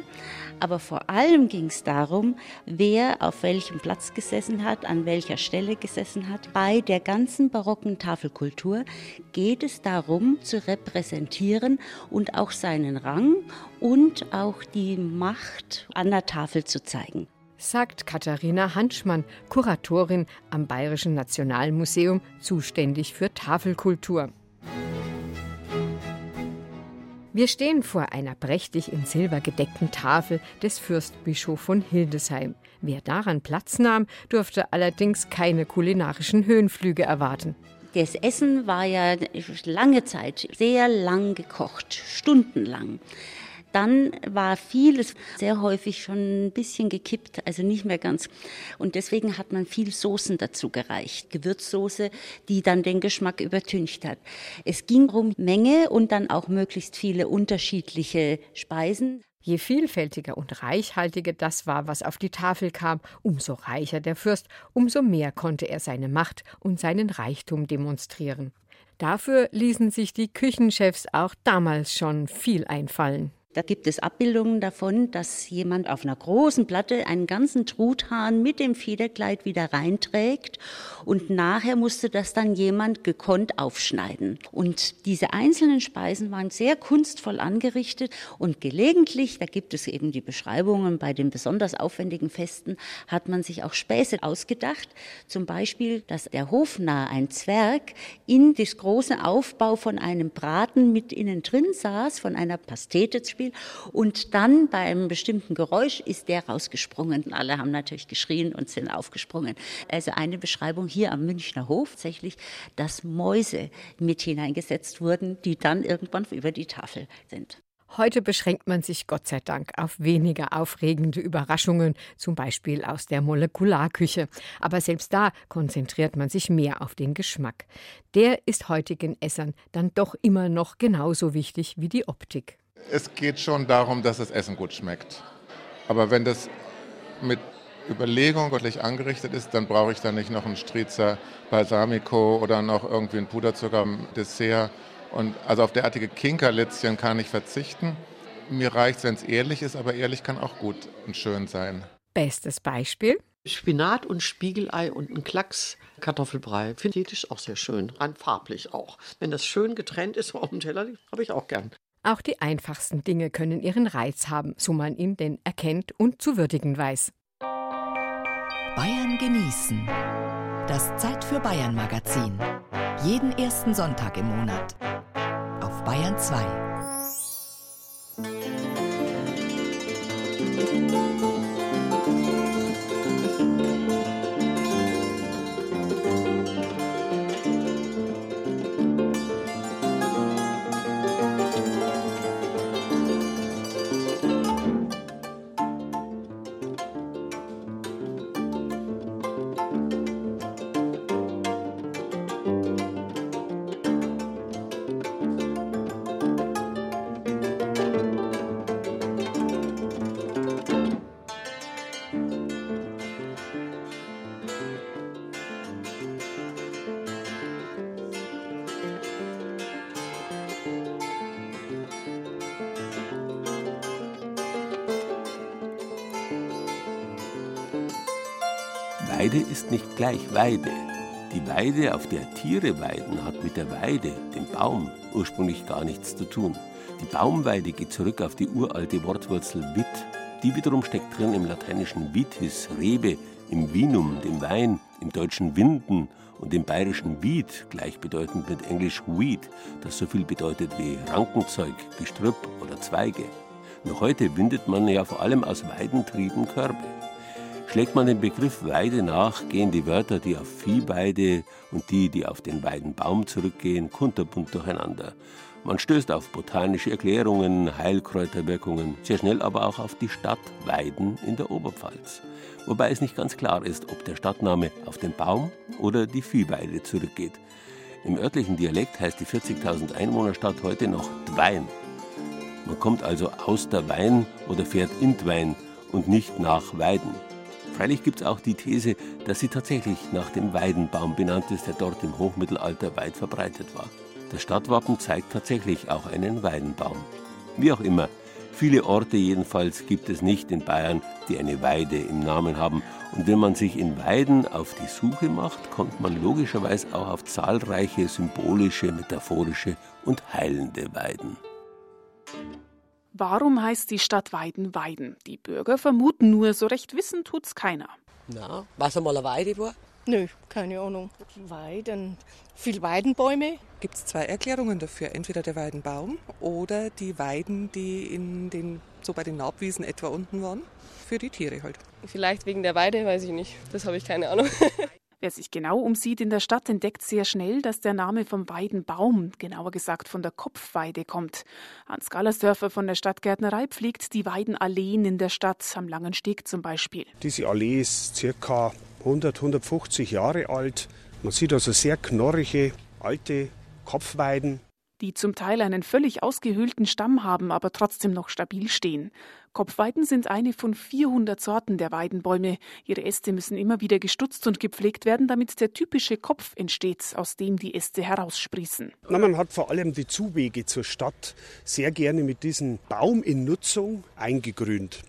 aber vor allem ging es darum, wer auf welchem Platz gesessen hat, an welcher Stelle gesessen hat. Bei der ganzen barocken Tafelkultur geht es darum, zu repräsentieren und auch seinen Rang und auch die Macht an der Tafel zu zeigen sagt Katharina Hanschmann, Kuratorin am Bayerischen Nationalmuseum, zuständig für Tafelkultur. Wir stehen vor einer prächtig in Silber gedeckten Tafel des Fürstbischof von Hildesheim. Wer daran Platz nahm, durfte allerdings keine kulinarischen Höhenflüge erwarten. Das Essen war ja lange Zeit sehr lang gekocht, stundenlang. Dann war vieles sehr häufig schon ein bisschen gekippt, also nicht mehr ganz. Und deswegen hat man viel Soßen dazu gereicht, Gewürzsoße, die dann den Geschmack übertüncht hat. Es ging um Menge und dann auch möglichst viele unterschiedliche Speisen. Je vielfältiger und reichhaltiger das war, was auf die Tafel kam, umso reicher der Fürst, umso mehr konnte er seine Macht und seinen Reichtum demonstrieren. Dafür ließen sich die Küchenchefs auch damals schon viel einfallen. Da gibt es Abbildungen davon, dass jemand auf einer großen Platte einen ganzen Truthahn mit dem Federkleid wieder reinträgt und nachher musste das dann jemand gekonnt aufschneiden. Und diese einzelnen Speisen waren sehr kunstvoll angerichtet und gelegentlich, da gibt es eben die Beschreibungen bei den besonders aufwendigen Festen, hat man sich auch Späße ausgedacht. Zum Beispiel, dass der Hofnarr, ein Zwerg, in das große Aufbau von einem Braten mit innen drin saß, von einer Pastete Beispiel. Und dann bei einem bestimmten Geräusch ist der rausgesprungen. Alle haben natürlich geschrien und sind aufgesprungen. Also eine Beschreibung hier am Münchner Hof tatsächlich, dass Mäuse mit hineingesetzt wurden, die dann irgendwann über die Tafel sind. Heute beschränkt man sich Gott sei Dank auf weniger aufregende Überraschungen, zum Beispiel aus der Molekularküche. Aber selbst da konzentriert man sich mehr auf den Geschmack. Der ist heutigen Essern dann doch immer noch genauso wichtig wie die Optik. Es geht schon darum, dass das Essen gut schmeckt. Aber wenn das mit Überlegung göttlich angerichtet ist, dann brauche ich da nicht noch einen Strizer Balsamico oder noch irgendwie einen Puderzucker im Dessert. Und also auf derartige Kinkerlitzchen kann ich verzichten. Mir reicht es, wenn es ehrlich ist, aber ehrlich kann auch gut und schön sein. Bestes Beispiel? Spinat und Spiegelei und ein Klacks Kartoffelbrei. Finde ich auch sehr schön, rein farblich auch. Wenn das schön getrennt ist auf dem Teller, habe ich auch gern. Auch die einfachsten Dinge können ihren Reiz haben, so man ihn denn erkennt und zu würdigen weiß. Bayern genießen. Das Zeit für Bayern Magazin. Jeden ersten Sonntag im Monat. Auf Bayern 2. Weide ist nicht gleich Weide. Die Weide, auf der Tiere weiden, hat mit der Weide, dem Baum, ursprünglich gar nichts zu tun. Die Baumweide geht zurück auf die uralte Wortwurzel wit. Die wiederum steckt drin im lateinischen vitis, Rebe, im Vinum, dem Wein, im deutschen Winden und im bayerischen Wied, gleichbedeutend mit englisch Weed, das so viel bedeutet wie Rankenzeug, Gestrüpp oder Zweige. Noch heute windet man ja vor allem aus Weidentrieben Körbe. Schlägt man dem Begriff Weide nach, gehen die Wörter, die auf Viehweide und die, die auf den Weidenbaum zurückgehen, kunterbunt durcheinander. Man stößt auf botanische Erklärungen, Heilkräuterwirkungen, sehr schnell aber auch auf die Stadt Weiden in der Oberpfalz. Wobei es nicht ganz klar ist, ob der Stadtname auf den Baum oder die Viehweide zurückgeht. Im örtlichen Dialekt heißt die 40.000 Einwohnerstadt heute noch Dwein. Man kommt also aus der Wein oder fährt in Dwein und nicht nach Weiden. Freilich gibt es auch die These, dass sie tatsächlich nach dem Weidenbaum benannt ist, der dort im Hochmittelalter weit verbreitet war. Das Stadtwappen zeigt tatsächlich auch einen Weidenbaum. Wie auch immer, viele Orte jedenfalls gibt es nicht in Bayern, die eine Weide im Namen haben. Und wenn man sich in Weiden auf die Suche macht, kommt man logischerweise auch auf zahlreiche symbolische, metaphorische und heilende Weiden. Warum heißt die Stadt Weiden Weiden? Die Bürger vermuten nur, so recht wissen tut's keiner. Na, was einmal eine Weide war? Nö, keine Ahnung. Weiden, viel Weidenbäume. Gibt es zwei Erklärungen dafür. Entweder der Weidenbaum oder die Weiden, die in den, so bei den Naubwiesen etwa unten waren. Für die Tiere halt. Vielleicht wegen der Weide, weiß ich nicht. Das habe ich keine Ahnung. [LAUGHS] Wer sich genau umsieht in der Stadt, entdeckt sehr schnell, dass der Name vom Weidenbaum, genauer gesagt von der Kopfweide, kommt. Hans Gallersdörfer von der Stadtgärtnerei pflegt die Weidenalleen in der Stadt, am Langen Steg zum Beispiel. Diese Allee ist circa 100, 150 Jahre alt. Man sieht also sehr knorrige, alte Kopfweiden. Die zum Teil einen völlig ausgehöhlten Stamm haben, aber trotzdem noch stabil stehen. Kopfweiden sind eine von 400 Sorten der Weidenbäume. Ihre Äste müssen immer wieder gestutzt und gepflegt werden, damit der typische Kopf entsteht, aus dem die Äste heraussprießen. Na, man hat vor allem die Zuwege zur Stadt sehr gerne mit diesem Baum in Nutzung eingegrünt.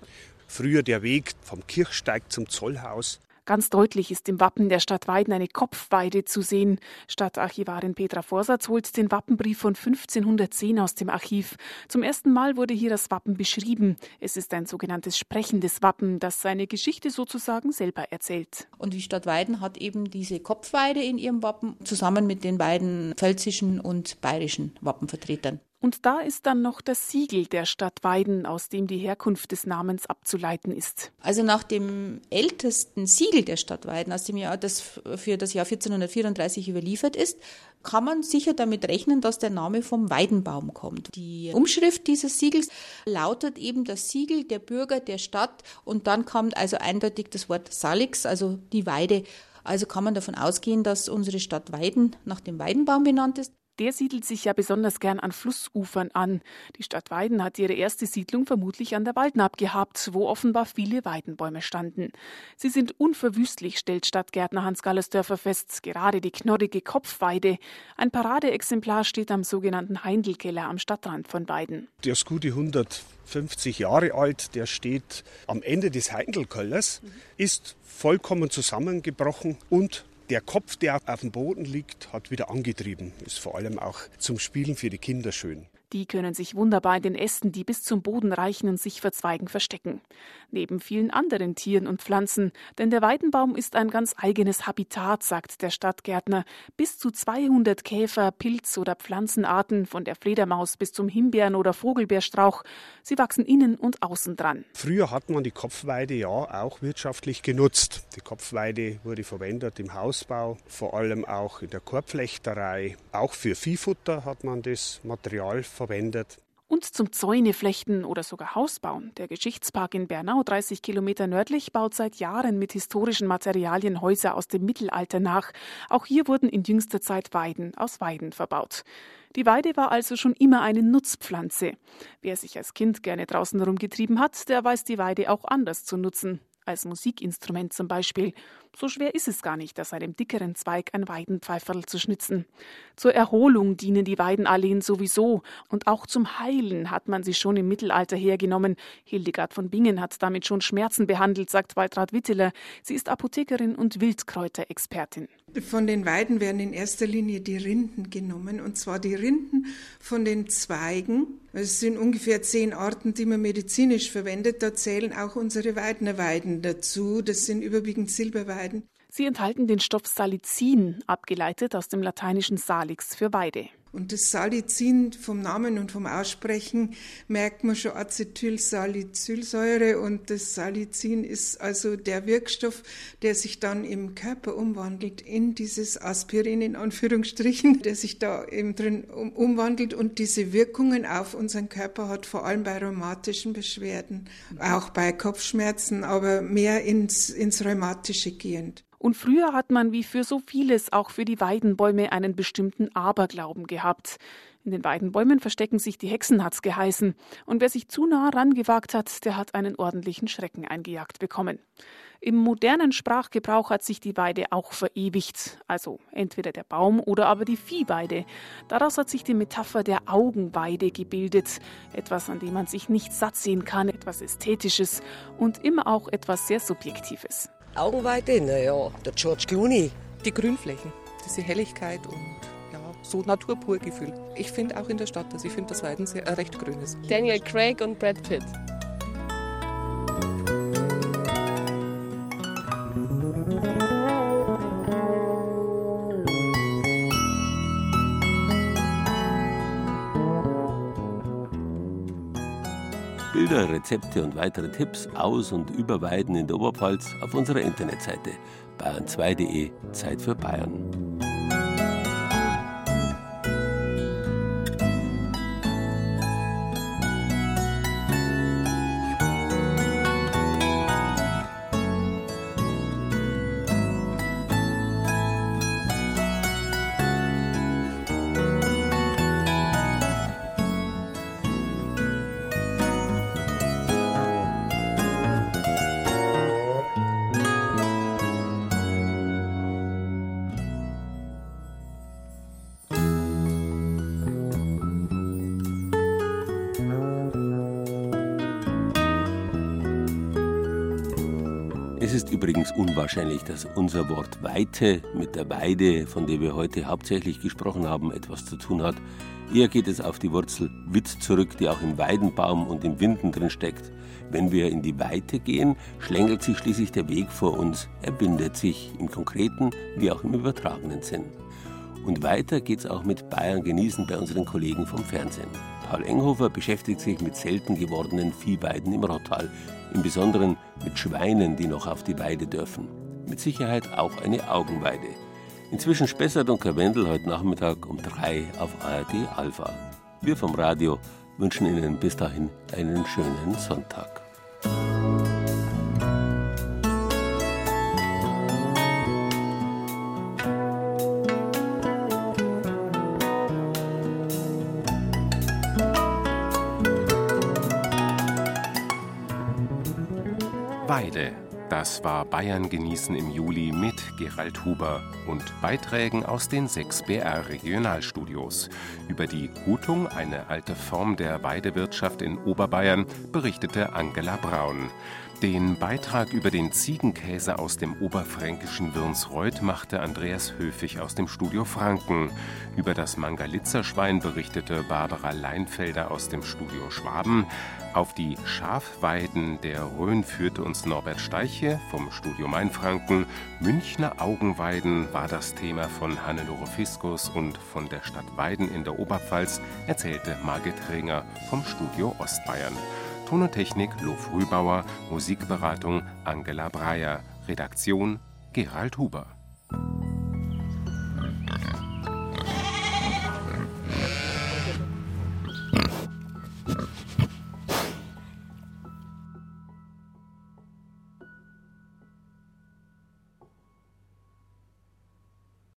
Früher der Weg vom Kirchsteig zum Zollhaus. Ganz deutlich ist im Wappen der Stadt Weiden eine Kopfweide zu sehen. Stadtarchivarin Petra Vorsatz holt den Wappenbrief von 1510 aus dem Archiv. Zum ersten Mal wurde hier das Wappen beschrieben. Es ist ein sogenanntes sprechendes Wappen, das seine Geschichte sozusagen selber erzählt. Und die Stadt Weiden hat eben diese Kopfweide in ihrem Wappen zusammen mit den beiden pfälzischen und bayerischen Wappenvertretern. Und da ist dann noch das Siegel der Stadt Weiden, aus dem die Herkunft des Namens abzuleiten ist. Also nach dem ältesten Siegel der Stadt Weiden, aus dem Jahr, das für das Jahr 1434 überliefert ist, kann man sicher damit rechnen, dass der Name vom Weidenbaum kommt. Die Umschrift dieses Siegels lautet eben das Siegel der Bürger der Stadt und dann kommt also eindeutig das Wort Salix, also die Weide. Also kann man davon ausgehen, dass unsere Stadt Weiden nach dem Weidenbaum benannt ist. Der siedelt sich ja besonders gern an Flussufern an. Die Stadt Weiden hat ihre erste Siedlung vermutlich an der Waldnaab gehabt, wo offenbar viele Weidenbäume standen. Sie sind unverwüstlich, stellt Stadtgärtner Hans Gallersdörfer fest, gerade die knorrige Kopfweide. Ein Paradeexemplar steht am sogenannten Heindelkeller am Stadtrand von Weiden. Der ist gute 150 Jahre alt, der steht am Ende des Heindelkellers, ist vollkommen zusammengebrochen und der Kopf, der auf dem Boden liegt, hat wieder angetrieben. Ist vor allem auch zum Spielen für die Kinder schön. Die können sich wunderbar in den Ästen, die bis zum Boden reichen und sich verzweigen, verstecken. Neben vielen anderen Tieren und Pflanzen. Denn der Weidenbaum ist ein ganz eigenes Habitat, sagt der Stadtgärtner. Bis zu 200 Käfer, Pilz- oder Pflanzenarten, von der Fledermaus bis zum Himbeeren- oder Vogelbeerstrauch. Sie wachsen innen und außen dran. Früher hat man die Kopfweide ja auch wirtschaftlich genutzt. Die Kopfweide wurde verwendet im Hausbau, vor allem auch in der Korbflechterei. Auch für Viehfutter hat man das Material verwendet verwendet. Und zum Zäuneflechten oder sogar Hausbauen. Der Geschichtspark in Bernau, 30 Kilometer nördlich, baut seit Jahren mit historischen Materialien Häuser aus dem Mittelalter nach. Auch hier wurden in jüngster Zeit Weiden aus Weiden verbaut. Die Weide war also schon immer eine Nutzpflanze. Wer sich als Kind gerne draußen herumgetrieben hat, der weiß die Weide auch anders zu nutzen als Musikinstrument zum Beispiel. So schwer ist es gar nicht, aus einem dickeren Zweig ein Weidenpfeiferl zu schnitzen. Zur Erholung dienen die Weidenalleen sowieso und auch zum Heilen hat man sie schon im Mittelalter hergenommen. Hildegard von Bingen hat damit schon Schmerzen behandelt, sagt Waltraud Witteler. Sie ist Apothekerin und Wildkräuterexpertin. Von den Weiden werden in erster Linie die Rinden genommen, und zwar die Rinden von den Zweigen. Es sind ungefähr zehn Arten, die man medizinisch verwendet. Da zählen auch unsere Weidner Weiden dazu. Das sind überwiegend Silberweiden. Sie enthalten den Stoff Salicin, abgeleitet aus dem lateinischen Salix für Weide. Und das Salicin vom Namen und vom Aussprechen merkt man schon Acetylsalicylsäure und das Salicin ist also der Wirkstoff, der sich dann im Körper umwandelt in dieses Aspirin in Anführungsstrichen, der sich da eben drin umwandelt und diese Wirkungen auf unseren Körper hat, vor allem bei rheumatischen Beschwerden, auch bei Kopfschmerzen, aber mehr ins, ins Rheumatische gehend. Und früher hat man wie für so vieles auch für die Weidenbäume einen bestimmten Aberglauben gehabt. In den Weidenbäumen verstecken sich die Hexen, hat's geheißen. Und wer sich zu nah rangewagt hat, der hat einen ordentlichen Schrecken eingejagt bekommen. Im modernen Sprachgebrauch hat sich die Weide auch verewigt, also entweder der Baum oder aber die Viehweide. Daraus hat sich die Metapher der Augenweide gebildet, etwas, an dem man sich nicht satt sehen kann, etwas Ästhetisches und immer auch etwas sehr Subjektives. Augenweite, naja, der George Clooney. Die Grünflächen, diese Helligkeit und ja, so Naturpurgefühl. Ich finde auch in der Stadt, also ich finde, dass Weiden sehr, äh, recht grün ist. Daniel Craig und Brad Pitt. Bilder, Rezepte und weitere Tipps aus und über Weiden in der Oberpfalz auf unserer Internetseite bayern2.de Zeit für Bayern. Übrigens unwahrscheinlich, dass unser Wort Weite mit der Weide, von der wir heute hauptsächlich gesprochen haben, etwas zu tun hat. Eher geht es auf die Wurzel Witt zurück, die auch im Weidenbaum und im Winden drin steckt. Wenn wir in die Weite gehen, schlängelt sich schließlich der Weg vor uns. Er bindet sich im konkreten wie auch im übertragenen Sinn. Und weiter geht's auch mit Bayern genießen bei unseren Kollegen vom Fernsehen. Paul Enghofer beschäftigt sich mit selten gewordenen Viehweiden im Rottal, im Besonderen mit Schweinen, die noch auf die Weide dürfen. Mit Sicherheit auch eine Augenweide. Inzwischen Spessert und Karwendel heute Nachmittag um drei auf ARD Alpha. Wir vom Radio wünschen Ihnen bis dahin einen schönen Sonntag. Das war Bayern genießen im Juli mit Gerald Huber und Beiträgen aus den sechs BR Regionalstudios. Über die Hutung, eine alte Form der Weidewirtschaft in Oberbayern, berichtete Angela Braun. Den Beitrag über den Ziegenkäse aus dem oberfränkischen Wirnsreuth machte Andreas Höfig aus dem Studio Franken. Über das Mangalitzerschwein berichtete Barbara Leinfelder aus dem Studio Schwaben. Auf die Schafweiden der Rhön führte uns Norbert Steiche vom Studio Mainfranken. Münchner Augenweiden war das Thema von Hannelore Fiskus und von der Stadt Weiden in der Oberpfalz erzählte Margit Ringer vom Studio Ostbayern. Ton und Technik Lof Rübauer, Musikberatung Angela Breyer, Redaktion Gerald Huber.